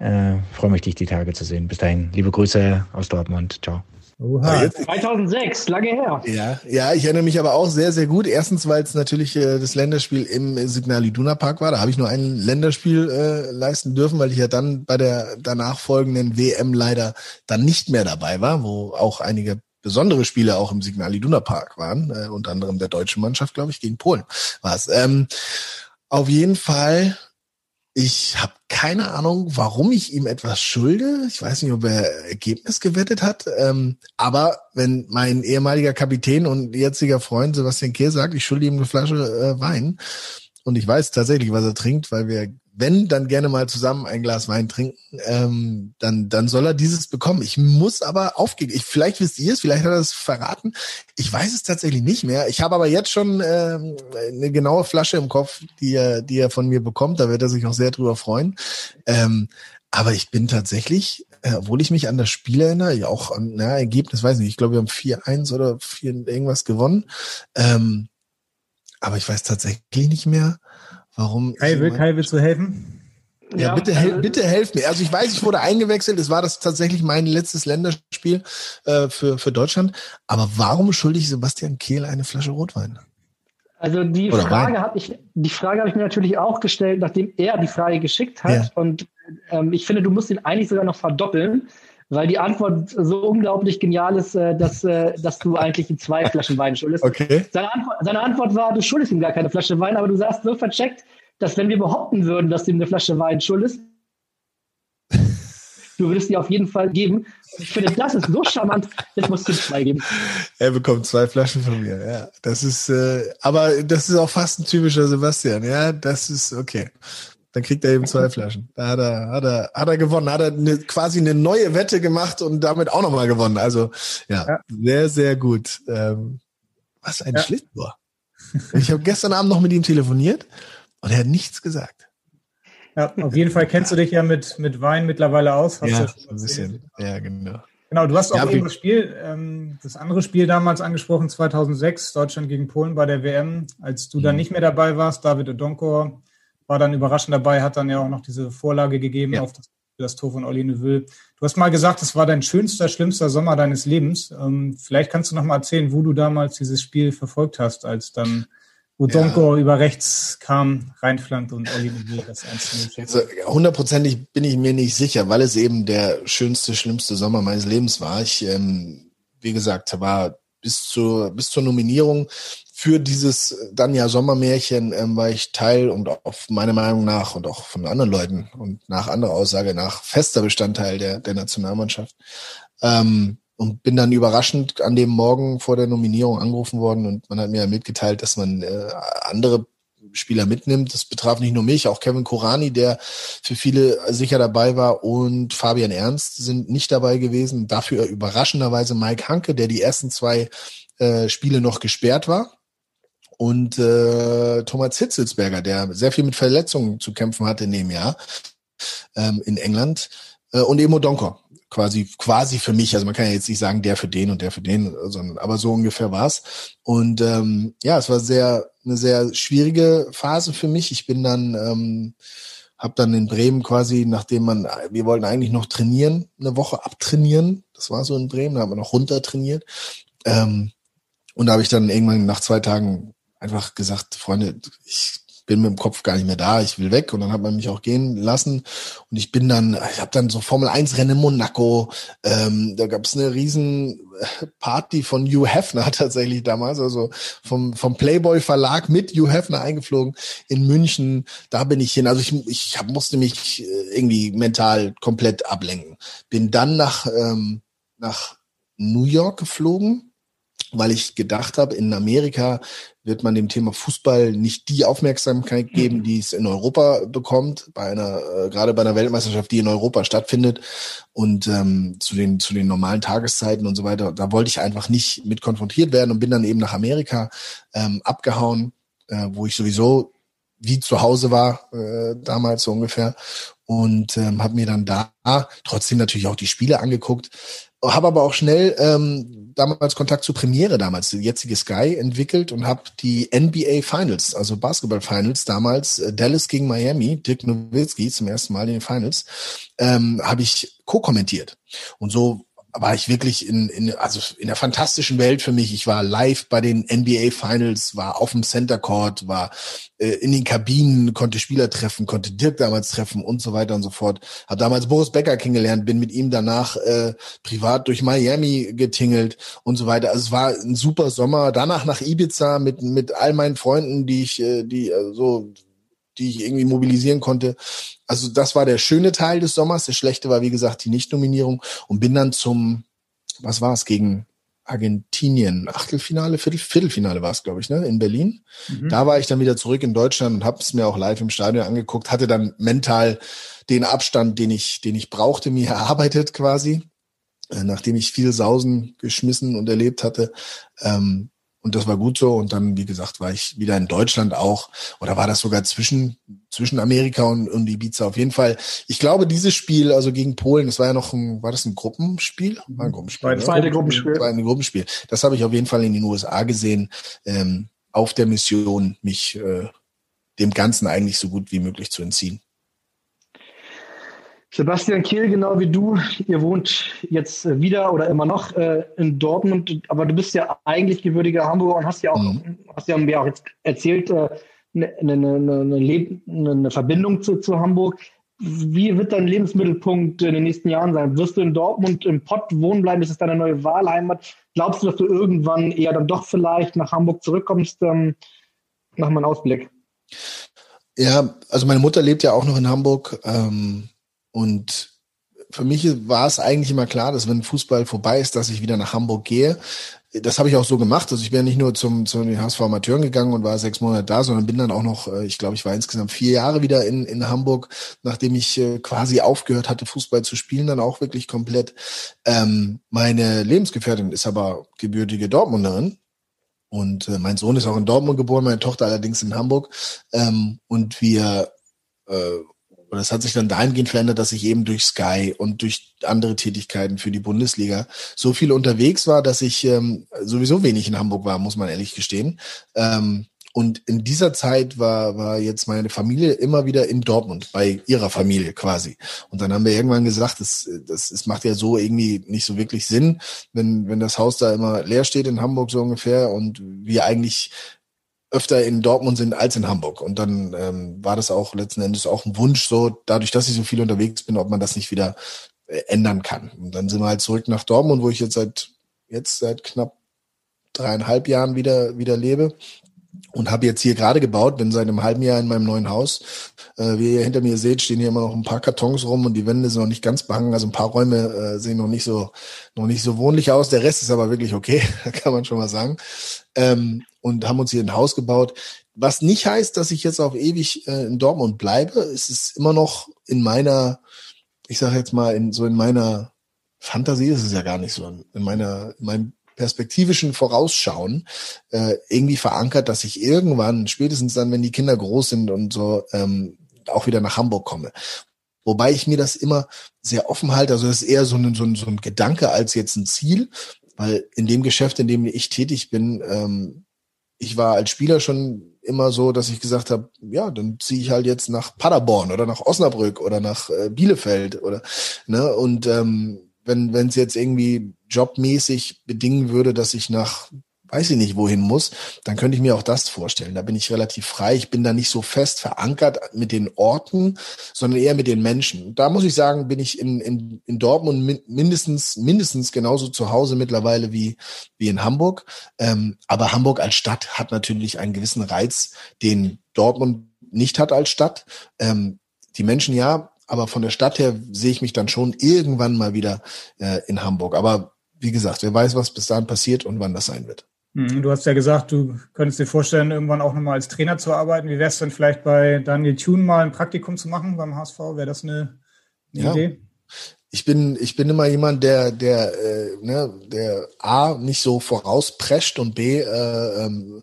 Äh, freue mich, dich die Tage zu sehen. Bis dahin, liebe Grüße aus Dortmund. Ciao. Oha. 2006, lange her. Ja, ja, ich erinnere mich aber auch sehr, sehr gut. Erstens, weil es natürlich äh, das Länderspiel im Signal Iduna Park war. Da habe ich nur ein Länderspiel äh, leisten dürfen, weil ich ja dann bei der danach folgenden WM leider dann nicht mehr dabei war, wo auch einige besondere Spiele auch im Signal Iduna Park waren, äh, unter anderem der deutschen Mannschaft, glaube ich, gegen Polen war es. Ähm, auf jeden Fall, ich habe keine Ahnung, warum ich ihm etwas schulde. Ich weiß nicht, ob er Ergebnis gewettet hat. Ähm, aber wenn mein ehemaliger Kapitän und jetziger Freund Sebastian Kehr sagt, ich schulde ihm eine Flasche äh, Wein, und ich weiß tatsächlich, was er trinkt, weil wir wenn, dann gerne mal zusammen ein Glas Wein trinken, ähm, dann, dann soll er dieses bekommen. Ich muss aber aufgehen. Ich, vielleicht wisst ihr es, vielleicht hat er es verraten. Ich weiß es tatsächlich nicht mehr. Ich habe aber jetzt schon ähm, eine genaue Flasche im Kopf, die er, die er von mir bekommt. Da wird er sich auch sehr drüber freuen. Ähm, aber ich bin tatsächlich, äh, obwohl ich mich an das Spiel erinnere, ja auch an na, Ergebnis, weiß nicht, ich glaube, wir haben 4-1 oder 4 irgendwas gewonnen. Ähm, aber ich weiß tatsächlich nicht mehr, Warum? Kai, will, Kai, willst du helfen? Ja, ja bitte, hel bitte helft mir. Also ich weiß, ich wurde eingewechselt. Es war das tatsächlich mein letztes Länderspiel äh, für, für Deutschland. Aber warum schulde ich Sebastian Kehl eine Flasche Rotwein? Also die Oder Frage habe ich, die Frage habe ich mir natürlich auch gestellt, nachdem er die Frage geschickt hat. Ja. Und ähm, ich finde, du musst ihn eigentlich sogar noch verdoppeln, weil die Antwort so unglaublich genial ist, äh, dass, äh, dass du eigentlich ihm zwei Flaschen Wein schuldest. Okay. Seine Antwort, seine Antwort war, du schuldest ihm gar keine Flasche Wein, aber du sagst so vercheckt, dass wenn wir behaupten würden, dass ihm eine Flasche Wein schuld ist, du würdest die auf jeden Fall geben. Ich finde, das ist so charmant, jetzt musst du zwei geben. Er bekommt zwei Flaschen von mir, ja. Das ist, äh, aber das ist auch fast ein typischer Sebastian, ja. Das ist okay. Dann kriegt er eben zwei Flaschen. Da hat er, hat er, hat er gewonnen. Hat er eine, quasi eine neue Wette gemacht und damit auch nochmal gewonnen. Also ja, ja, sehr, sehr gut. Ähm, was ein ja. Schlitzohr. Ich habe gestern Abend noch mit ihm telefoniert und er hat nichts gesagt. Ja, auf jeden Fall kennst du dich ja mit, mit Wein mittlerweile aus. Hast ja, ein bisschen. Ja, genau. Genau, du hast auch ja, eben das Spiel, ähm, das andere Spiel damals angesprochen, 2006, Deutschland gegen Polen bei der WM, als du mhm. dann nicht mehr dabei warst. David Odonkor war dann überraschend dabei, hat dann ja auch noch diese Vorlage gegeben ja. auf das, das, Tor von Olli Neville. Du hast mal gesagt, es war dein schönster, schlimmster Sommer deines Lebens. Ähm, vielleicht kannst du noch mal erzählen, wo du damals dieses Spiel verfolgt hast, als dann wo Donko ja. über rechts kam, reinflankte und Olli Neville das 1 also, Hundertprozentig bin ich mir nicht sicher, weil es eben der schönste, schlimmste Sommer meines Lebens war. Ich, ähm, wie gesagt, war bis zur, bis zur Nominierung für dieses dann ja Sommermärchen ähm, war ich Teil und auf meiner Meinung nach und auch von anderen Leuten und nach anderer Aussage nach fester Bestandteil der, der Nationalmannschaft. Ähm, und bin dann überraschend an dem Morgen vor der Nominierung angerufen worden und man hat mir mitgeteilt, dass man äh, andere Spieler mitnimmt. Das betraf nicht nur mich, auch Kevin Korani, der für viele sicher dabei war und Fabian Ernst sind nicht dabei gewesen. Dafür überraschenderweise Mike Hanke, der die ersten zwei äh, Spiele noch gesperrt war. Und äh, Thomas Hitzelsberger, der sehr viel mit Verletzungen zu kämpfen hatte in dem Jahr ähm, in England. Äh, und Emo Donker, quasi quasi für mich. Also man kann ja jetzt nicht sagen, der für den und der für den, sondern aber so ungefähr war's. Und ähm, ja, es war sehr eine sehr schwierige Phase für mich. Ich bin dann ähm, habe dann in Bremen quasi, nachdem man, wir wollten eigentlich noch trainieren, eine Woche abtrainieren. Das war so in Bremen, da haben wir noch runter trainiert. Ähm, und da habe ich dann irgendwann nach zwei Tagen einfach gesagt, Freunde, ich bin mit dem Kopf gar nicht mehr da, ich will weg. Und dann hat man mich auch gehen lassen. Und ich bin dann, ich habe dann so Formel 1 Rennen in Monaco, ähm, da gab es eine riesen Party von Hugh Hefner tatsächlich damals, also vom, vom Playboy Verlag mit Hugh Hefner eingeflogen in München, da bin ich hin, also ich, ich hab, musste mich äh, irgendwie mental komplett ablenken, bin dann nach, ähm, nach New York geflogen, weil ich gedacht habe, in Amerika wird man dem Thema Fußball nicht die Aufmerksamkeit geben, die es in Europa bekommt, bei einer, äh, gerade bei einer Weltmeisterschaft, die in Europa stattfindet. Und ähm, zu den zu den normalen Tageszeiten und so weiter. Da wollte ich einfach nicht mit konfrontiert werden und bin dann eben nach Amerika ähm, abgehauen, äh, wo ich sowieso wie zu Hause war äh, damals so ungefähr. Und ähm, habe mir dann da trotzdem natürlich auch die Spiele angeguckt, habe aber auch schnell ähm, damals Kontakt zur Premiere damals, die jetzige Sky, entwickelt und habe die NBA Finals, also Basketball Finals damals, äh, Dallas gegen Miami, Dirk Nowitzki zum ersten Mal in den Finals, ähm, habe ich co-kommentiert. Und so war ich wirklich in, in, also in der fantastischen Welt für mich. Ich war live bei den NBA Finals, war auf dem Center Court, war äh, in den Kabinen, konnte Spieler treffen, konnte Dirk damals treffen und so weiter und so fort. Hab damals Boris Becker kennengelernt, bin mit ihm danach äh, privat durch Miami getingelt und so weiter. Also es war ein super Sommer. Danach nach Ibiza mit mit all meinen Freunden, die ich, äh, die äh, so die ich irgendwie mobilisieren konnte. Also das war der schöne Teil des Sommers. Der schlechte war, wie gesagt, die Nichtnominierung und bin dann zum, was war es, gegen Argentinien, Achtelfinale, Viertel, Viertelfinale war es, glaube ich, ne, in Berlin. Mhm. Da war ich dann wieder zurück in Deutschland und habe es mir auch live im Stadion angeguckt, hatte dann mental den Abstand, den ich, den ich brauchte, mir erarbeitet quasi, äh, nachdem ich viel Sausen geschmissen und erlebt hatte. Ähm, und das war gut so. Und dann, wie gesagt, war ich wieder in Deutschland auch. Oder war das sogar zwischen, zwischen Amerika und, und Ibiza auf jeden Fall. Ich glaube, dieses Spiel, also gegen Polen, das war ja noch ein, war das ein Gruppenspiel? War ein Gruppenspiel. War zweite Gruppenspiel. War ein Gruppenspiel. Das habe ich auf jeden Fall in den USA gesehen, ähm, auf der Mission, mich äh, dem Ganzen eigentlich so gut wie möglich zu entziehen. Sebastian Kehl, genau wie du, ihr wohnt jetzt äh, wieder oder immer noch äh, in Dortmund, aber du bist ja eigentlich gebürtiger Hamburger und hast ja auch, mhm. hast ja mir auch jetzt erzählt, äh, eine, eine, eine, eine Verbindung zu, zu Hamburg. Wie wird dein Lebensmittelpunkt in den nächsten Jahren sein? Wirst du in Dortmund im Pott wohnen bleiben? Ist es deine neue Wahlheimat? Glaubst du, dass du irgendwann eher dann doch vielleicht nach Hamburg zurückkommst? Ähm, mach mal einen Ausblick. Ja, also meine Mutter lebt ja auch noch in Hamburg ähm, und für mich war es eigentlich immer klar, dass wenn Fußball vorbei ist, dass ich wieder nach Hamburg gehe. Das habe ich auch so gemacht. Also ich bin ja nicht nur zum, zu den HSV Amateuren gegangen und war sechs Monate da, sondern bin dann auch noch, äh, ich glaube, ich war insgesamt vier Jahre wieder in, in Hamburg, nachdem ich äh, quasi aufgehört hatte, Fußball zu spielen, dann auch wirklich komplett. Ähm, meine Lebensgefährtin ist aber gebürtige Dortmunderin und äh, mein Sohn ist auch in Dortmund geboren, meine Tochter allerdings in Hamburg. Ähm, und wir, äh, oder es hat sich dann dahingehend verändert, dass ich eben durch Sky und durch andere Tätigkeiten für die Bundesliga so viel unterwegs war, dass ich ähm, sowieso wenig in Hamburg war, muss man ehrlich gestehen. Ähm, und in dieser Zeit war, war jetzt meine Familie immer wieder in Dortmund, bei ihrer Familie quasi. Und dann haben wir irgendwann gesagt, das, das, das macht ja so irgendwie nicht so wirklich Sinn, wenn, wenn das Haus da immer leer steht in Hamburg so ungefähr und wir eigentlich öfter in Dortmund sind als in Hamburg. Und dann ähm, war das auch letzten Endes auch ein Wunsch, so dadurch, dass ich so viel unterwegs bin, ob man das nicht wieder äh, ändern kann. Und dann sind wir halt zurück nach Dortmund, wo ich jetzt seit jetzt seit knapp dreieinhalb Jahren wieder wieder lebe und habe jetzt hier gerade gebaut, bin seit einem halben Jahr in meinem neuen Haus. Äh, wie ihr hinter mir seht, stehen hier immer noch ein paar Kartons rum und die Wände sind noch nicht ganz behangen. Also ein paar Räume äh, sehen noch nicht so noch nicht so wohnlich aus. Der Rest ist aber wirklich okay, kann man schon mal sagen. Ähm, und haben uns hier ein Haus gebaut. Was nicht heißt, dass ich jetzt auf ewig äh, in Dortmund bleibe. Es ist immer noch in meiner, ich sage jetzt mal, in so in meiner Fantasie ist es ja gar nicht so, in meiner, in meinem perspektivischen Vorausschauen äh, irgendwie verankert, dass ich irgendwann, spätestens dann, wenn die Kinder groß sind und so, ähm, auch wieder nach Hamburg komme. Wobei ich mir das immer sehr offen halte. Also das ist eher so ein, so ein, so ein Gedanke als jetzt ein Ziel, weil in dem Geschäft, in dem ich tätig bin, ähm, ich war als Spieler schon immer so, dass ich gesagt habe, ja, dann ziehe ich halt jetzt nach Paderborn oder nach Osnabrück oder nach äh, Bielefeld oder ne und ähm, wenn wenn es jetzt irgendwie jobmäßig bedingen würde, dass ich nach weiß ich nicht, wohin muss, dann könnte ich mir auch das vorstellen. Da bin ich relativ frei. Ich bin da nicht so fest verankert mit den Orten, sondern eher mit den Menschen. Da muss ich sagen, bin ich in, in, in Dortmund mindestens, mindestens genauso zu Hause mittlerweile wie, wie in Hamburg. Ähm, aber Hamburg als Stadt hat natürlich einen gewissen Reiz, den Dortmund nicht hat als Stadt. Ähm, die Menschen ja, aber von der Stadt her sehe ich mich dann schon irgendwann mal wieder äh, in Hamburg. Aber wie gesagt, wer weiß, was bis dahin passiert und wann das sein wird. Hm, du hast ja gesagt, du könntest dir vorstellen, irgendwann auch nochmal als Trainer zu arbeiten. Wie wäre es denn vielleicht bei Daniel Thune mal ein Praktikum zu machen beim HSV? Wäre das eine, eine ja. Idee? Ich bin, ich bin immer jemand, der, der, äh, ne, der A nicht so vorausprescht und B äh, ähm,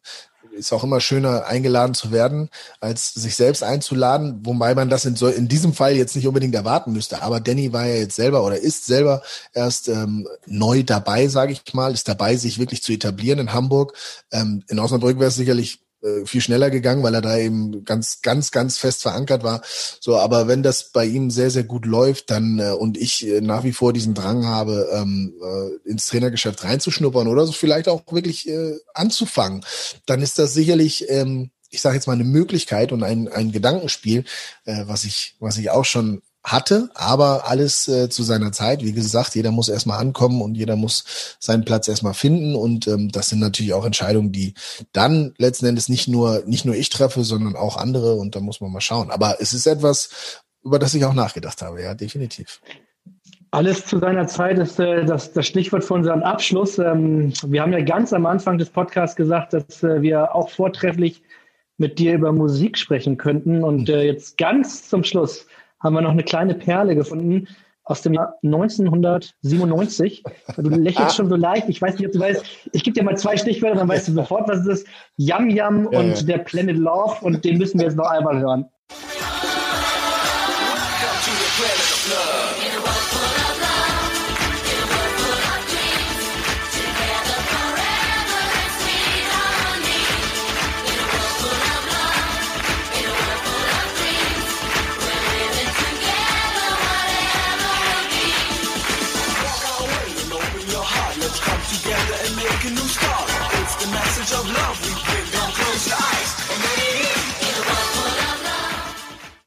ist auch immer schöner, eingeladen zu werden, als sich selbst einzuladen, wobei man das in, so, in diesem Fall jetzt nicht unbedingt erwarten müsste. Aber Danny war ja jetzt selber oder ist selber erst ähm, neu dabei, sage ich mal, ist dabei, sich wirklich zu etablieren in Hamburg. Ähm, in Osnabrück wäre es sicherlich viel schneller gegangen, weil er da eben ganz, ganz, ganz fest verankert war. So, aber wenn das bei ihm sehr, sehr gut läuft, dann äh, und ich äh, nach wie vor diesen Drang habe, ähm, äh, ins Trainergeschäft reinzuschnuppern oder so vielleicht auch wirklich äh, anzufangen, dann ist das sicherlich ähm, ich sage jetzt mal eine Möglichkeit und ein, ein Gedankenspiel, äh, was ich was ich auch schon hatte, aber alles äh, zu seiner Zeit. Wie gesagt, jeder muss erstmal ankommen und jeder muss seinen Platz erstmal finden. Und ähm, das sind natürlich auch Entscheidungen, die dann letzten Endes nicht nur, nicht nur ich treffe, sondern auch andere. Und da muss man mal schauen. Aber es ist etwas, über das ich auch nachgedacht habe, ja, definitiv. Alles zu seiner Zeit ist äh, das, das Stichwort für unseren Abschluss. Ähm, wir haben ja ganz am Anfang des Podcasts gesagt, dass äh, wir auch vortrefflich mit dir über Musik sprechen könnten. Und äh, jetzt ganz zum Schluss haben wir noch eine kleine Perle gefunden aus dem Jahr 1997. Du lächelst schon so leicht. Ich weiß nicht, ob du weißt. Ich gebe dir mal zwei Stichwörter, dann weißt du sofort, was es ist. Yam Yam ja, und ja. der Planet Love. Und den müssen wir jetzt noch einmal hören.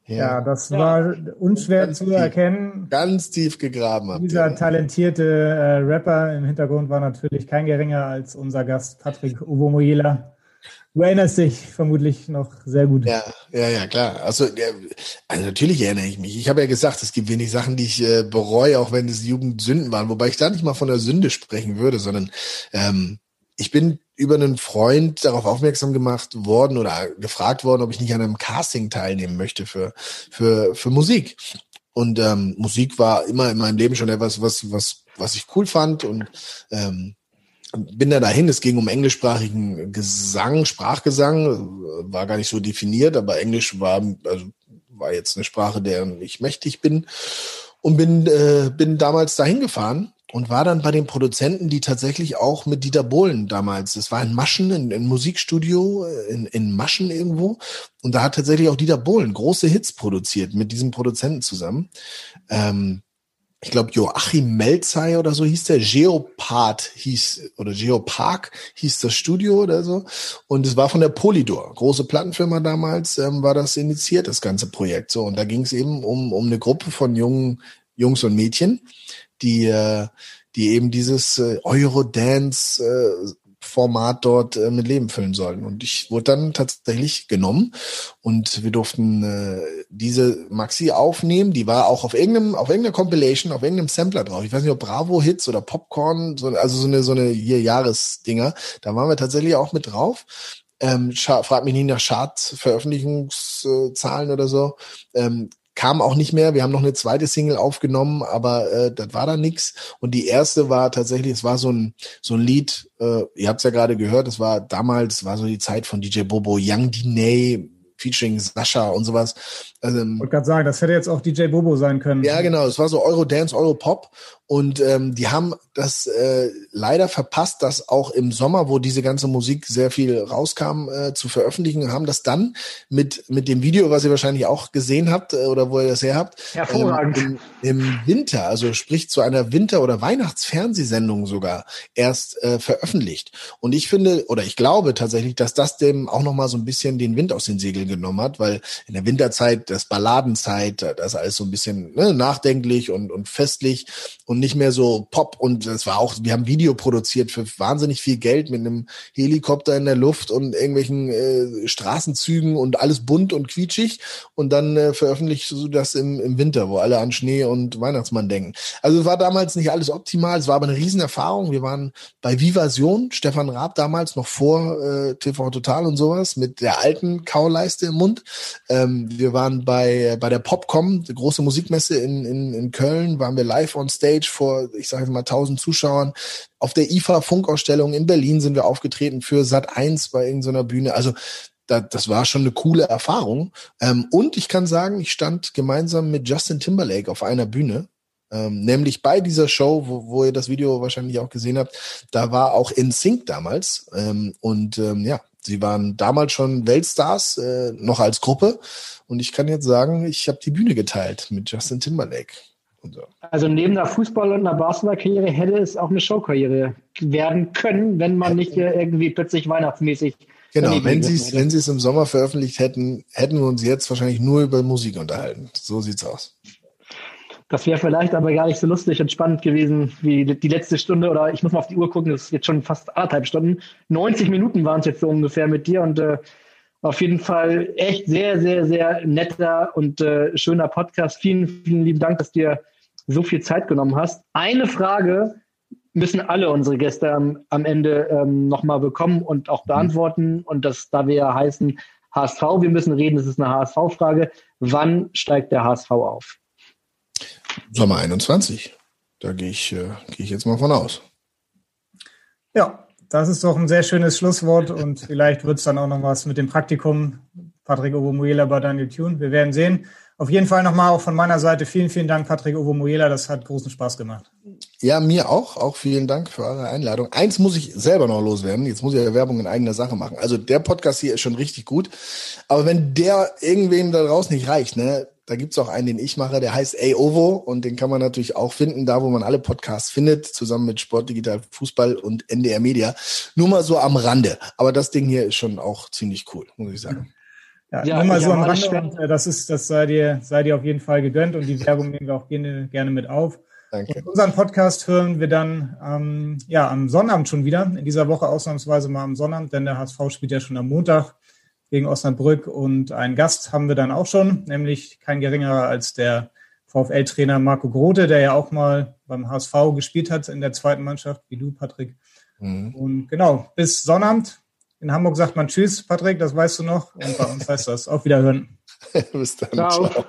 Ja, das ja. war unschwer ganz zu tief, erkennen. Ganz tief gegraben. Habt Dieser ihr. talentierte äh, Rapper im Hintergrund war natürlich kein geringer als unser Gast Patrick Uwomoyela. Du erinnerst dich vermutlich noch sehr gut. Ja, ja, ja, klar. Also, ja, also natürlich erinnere ich mich. Ich habe ja gesagt, es gibt wenig Sachen, die ich äh, bereue, auch wenn es Jugendsünden waren. Wobei ich da nicht mal von der Sünde sprechen würde, sondern ähm, ich bin über einen Freund darauf aufmerksam gemacht worden oder gefragt worden, ob ich nicht an einem Casting teilnehmen möchte für für für Musik. Und ähm, Musik war immer in meinem Leben schon etwas, was was was ich cool fand und ähm, bin da dahin, es ging um englischsprachigen Gesang, Sprachgesang, war gar nicht so definiert, aber Englisch war, also war jetzt eine Sprache, der ich mächtig bin und bin, äh, bin damals dahin gefahren und war dann bei den Produzenten, die tatsächlich auch mit Dieter Bohlen damals, es war in Maschen, in, in Musikstudio, in, in Maschen irgendwo und da hat tatsächlich auch Dieter Bohlen große Hits produziert mit diesem Produzenten zusammen. Ähm, ich glaube Joachim Melzey oder so hieß der, Geopath hieß, oder Geopark hieß das Studio oder so. Und es war von der Polydor, große Plattenfirma damals, ähm, war das initiiert, das ganze Projekt. So, und da ging es eben um, um eine Gruppe von jungen Jungs und Mädchen, die, äh, die eben dieses äh, Eurodance äh, Format dort äh, mit Leben füllen sollen. Und ich wurde dann tatsächlich genommen und wir durften äh, diese Maxi aufnehmen. Die war auch auf irgendeinem, auf irgendeiner Compilation, auf irgendeinem Sampler drauf. Ich weiß nicht, ob Bravo Hits oder Popcorn, so, also so eine, so eine hier Jahresdinger. Da waren wir tatsächlich auch mit drauf. Ähm, frag mich nicht nach Charts-Veröffentlichungszahlen oder so. Ähm, kam auch nicht mehr. Wir haben noch eine zweite Single aufgenommen, aber äh, das war dann nix. Und die erste war tatsächlich, es war so ein so ein Lied. Äh, ihr habt es ja gerade gehört. Es war damals war so die Zeit von DJ Bobo, Young Diney, featuring Sascha und sowas. Also, ich wollte gerade sagen, das hätte jetzt auch DJ Bobo sein können. Ja, genau. Es war so Eurodance, Europop. Und ähm, die haben das äh, leider verpasst, das auch im Sommer, wo diese ganze Musik sehr viel rauskam, äh, zu veröffentlichen, haben das dann mit mit dem Video, was ihr wahrscheinlich auch gesehen habt äh, oder wo ihr das her habt, Hervorragend. Ähm, im, im Winter, also sprich zu einer Winter- oder Weihnachtsfernsehsendung sogar erst äh, veröffentlicht. Und ich finde oder ich glaube tatsächlich, dass das dem auch noch mal so ein bisschen den Wind aus den Segeln genommen hat, weil in der Winterzeit, das Balladenzeit, das ist alles so ein bisschen ne, nachdenklich und und festlich und nicht mehr so Pop. Und es war auch, wir haben Video produziert für wahnsinnig viel Geld mit einem Helikopter in der Luft und irgendwelchen äh, Straßenzügen und alles bunt und quietschig. Und dann äh, veröffentlicht du das im, im Winter, wo alle an Schnee und Weihnachtsmann denken. Also war damals nicht alles optimal, es war aber eine Riesenerfahrung. Wir waren bei Vivasion, Stefan Raab damals noch vor äh, TV Total und sowas, mit der alten Kauleiste im Mund. Ähm, wir waren bei, bei der Popcom, die große Musikmesse in, in, in Köln, waren wir live on stage vor, ich sage mal, 1000 Zuschauern. Auf der IFA Funkausstellung in Berlin sind wir aufgetreten für Sat 1 bei irgendeiner Bühne. Also da, das war schon eine coole Erfahrung. Ähm, und ich kann sagen, ich stand gemeinsam mit Justin Timberlake auf einer Bühne. Ähm, nämlich bei dieser Show, wo, wo ihr das Video wahrscheinlich auch gesehen habt, da war auch In Sync damals. Ähm, und ähm, ja, sie waren damals schon Weltstars, äh, noch als Gruppe. Und ich kann jetzt sagen, ich habe die Bühne geteilt mit Justin Timberlake. So. Also neben der Fußball- und einer Basketballkarriere hätte es auch eine Showkarriere werden können, wenn man nicht irgendwie plötzlich weihnachtsmäßig. Genau, wenn sie es wenn sie es im Sommer veröffentlicht hätten, hätten wir uns jetzt wahrscheinlich nur über Musik unterhalten. So sieht's aus. Das wäre vielleicht aber gar nicht so lustig und spannend gewesen wie die letzte Stunde oder ich muss mal auf die Uhr gucken, das ist jetzt schon fast anderthalb Stunden. 90 Minuten waren es jetzt so ungefähr mit dir und äh, auf jeden Fall echt sehr, sehr, sehr netter und äh, schöner Podcast. Vielen, vielen lieben Dank, dass dir so viel Zeit genommen hast. Eine Frage müssen alle unsere Gäste am, am Ende ähm, nochmal bekommen und auch beantworten. Und das, da wir ja heißen HSV, wir müssen reden, das ist eine HSV-Frage. Wann steigt der HSV auf? Sommer 21. Da gehe ich, äh, gehe ich jetzt mal von aus. Ja, das ist doch ein sehr schönes Schlusswort und vielleicht wird es dann auch noch was mit dem Praktikum. Patrick Obomuela bei Daniel Thune. Wir werden sehen. Auf jeden Fall nochmal auch von meiner Seite vielen, vielen Dank, Patrick Ovo Moela. Das hat großen Spaß gemacht. Ja, mir auch. Auch vielen Dank für eure Einladung. Eins muss ich selber noch loswerden. Jetzt muss ich ja Werbung in eigener Sache machen. Also der Podcast hier ist schon richtig gut. Aber wenn der irgendwem da draußen nicht reicht, ne, da gibt's auch einen, den ich mache, der heißt A Ovo und den kann man natürlich auch finden, da wo man alle Podcasts findet, zusammen mit Sport Digital Fußball und NDR Media. Nur mal so am Rande. Aber das Ding hier ist schon auch ziemlich cool, muss ich sagen. Ja, ja nur mal so am Rande und äh, das ist, das sei dir, sei dir auf jeden Fall gegönnt und die Werbung nehmen wir auch gerne, gerne mit auf. Danke. Und unseren Podcast hören wir dann ähm, ja, am Sonnabend schon wieder. In dieser Woche ausnahmsweise mal am Sonnabend, denn der HSV spielt ja schon am Montag gegen Osnabrück. Und einen Gast haben wir dann auch schon, nämlich kein geringerer als der VfL-Trainer Marco Grote, der ja auch mal beim HSV gespielt hat in der zweiten Mannschaft, wie du, Patrick. Mhm. Und genau, bis Sonnabend. In Hamburg sagt man Tschüss, Patrick, das weißt du noch. Und bei uns heißt das Auf Wiederhören. bis dann. Ciao. Ciao.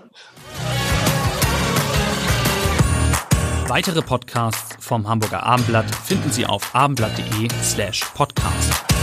Weitere Podcasts vom Hamburger Abendblatt finden Sie auf abendblatt.de slash podcast.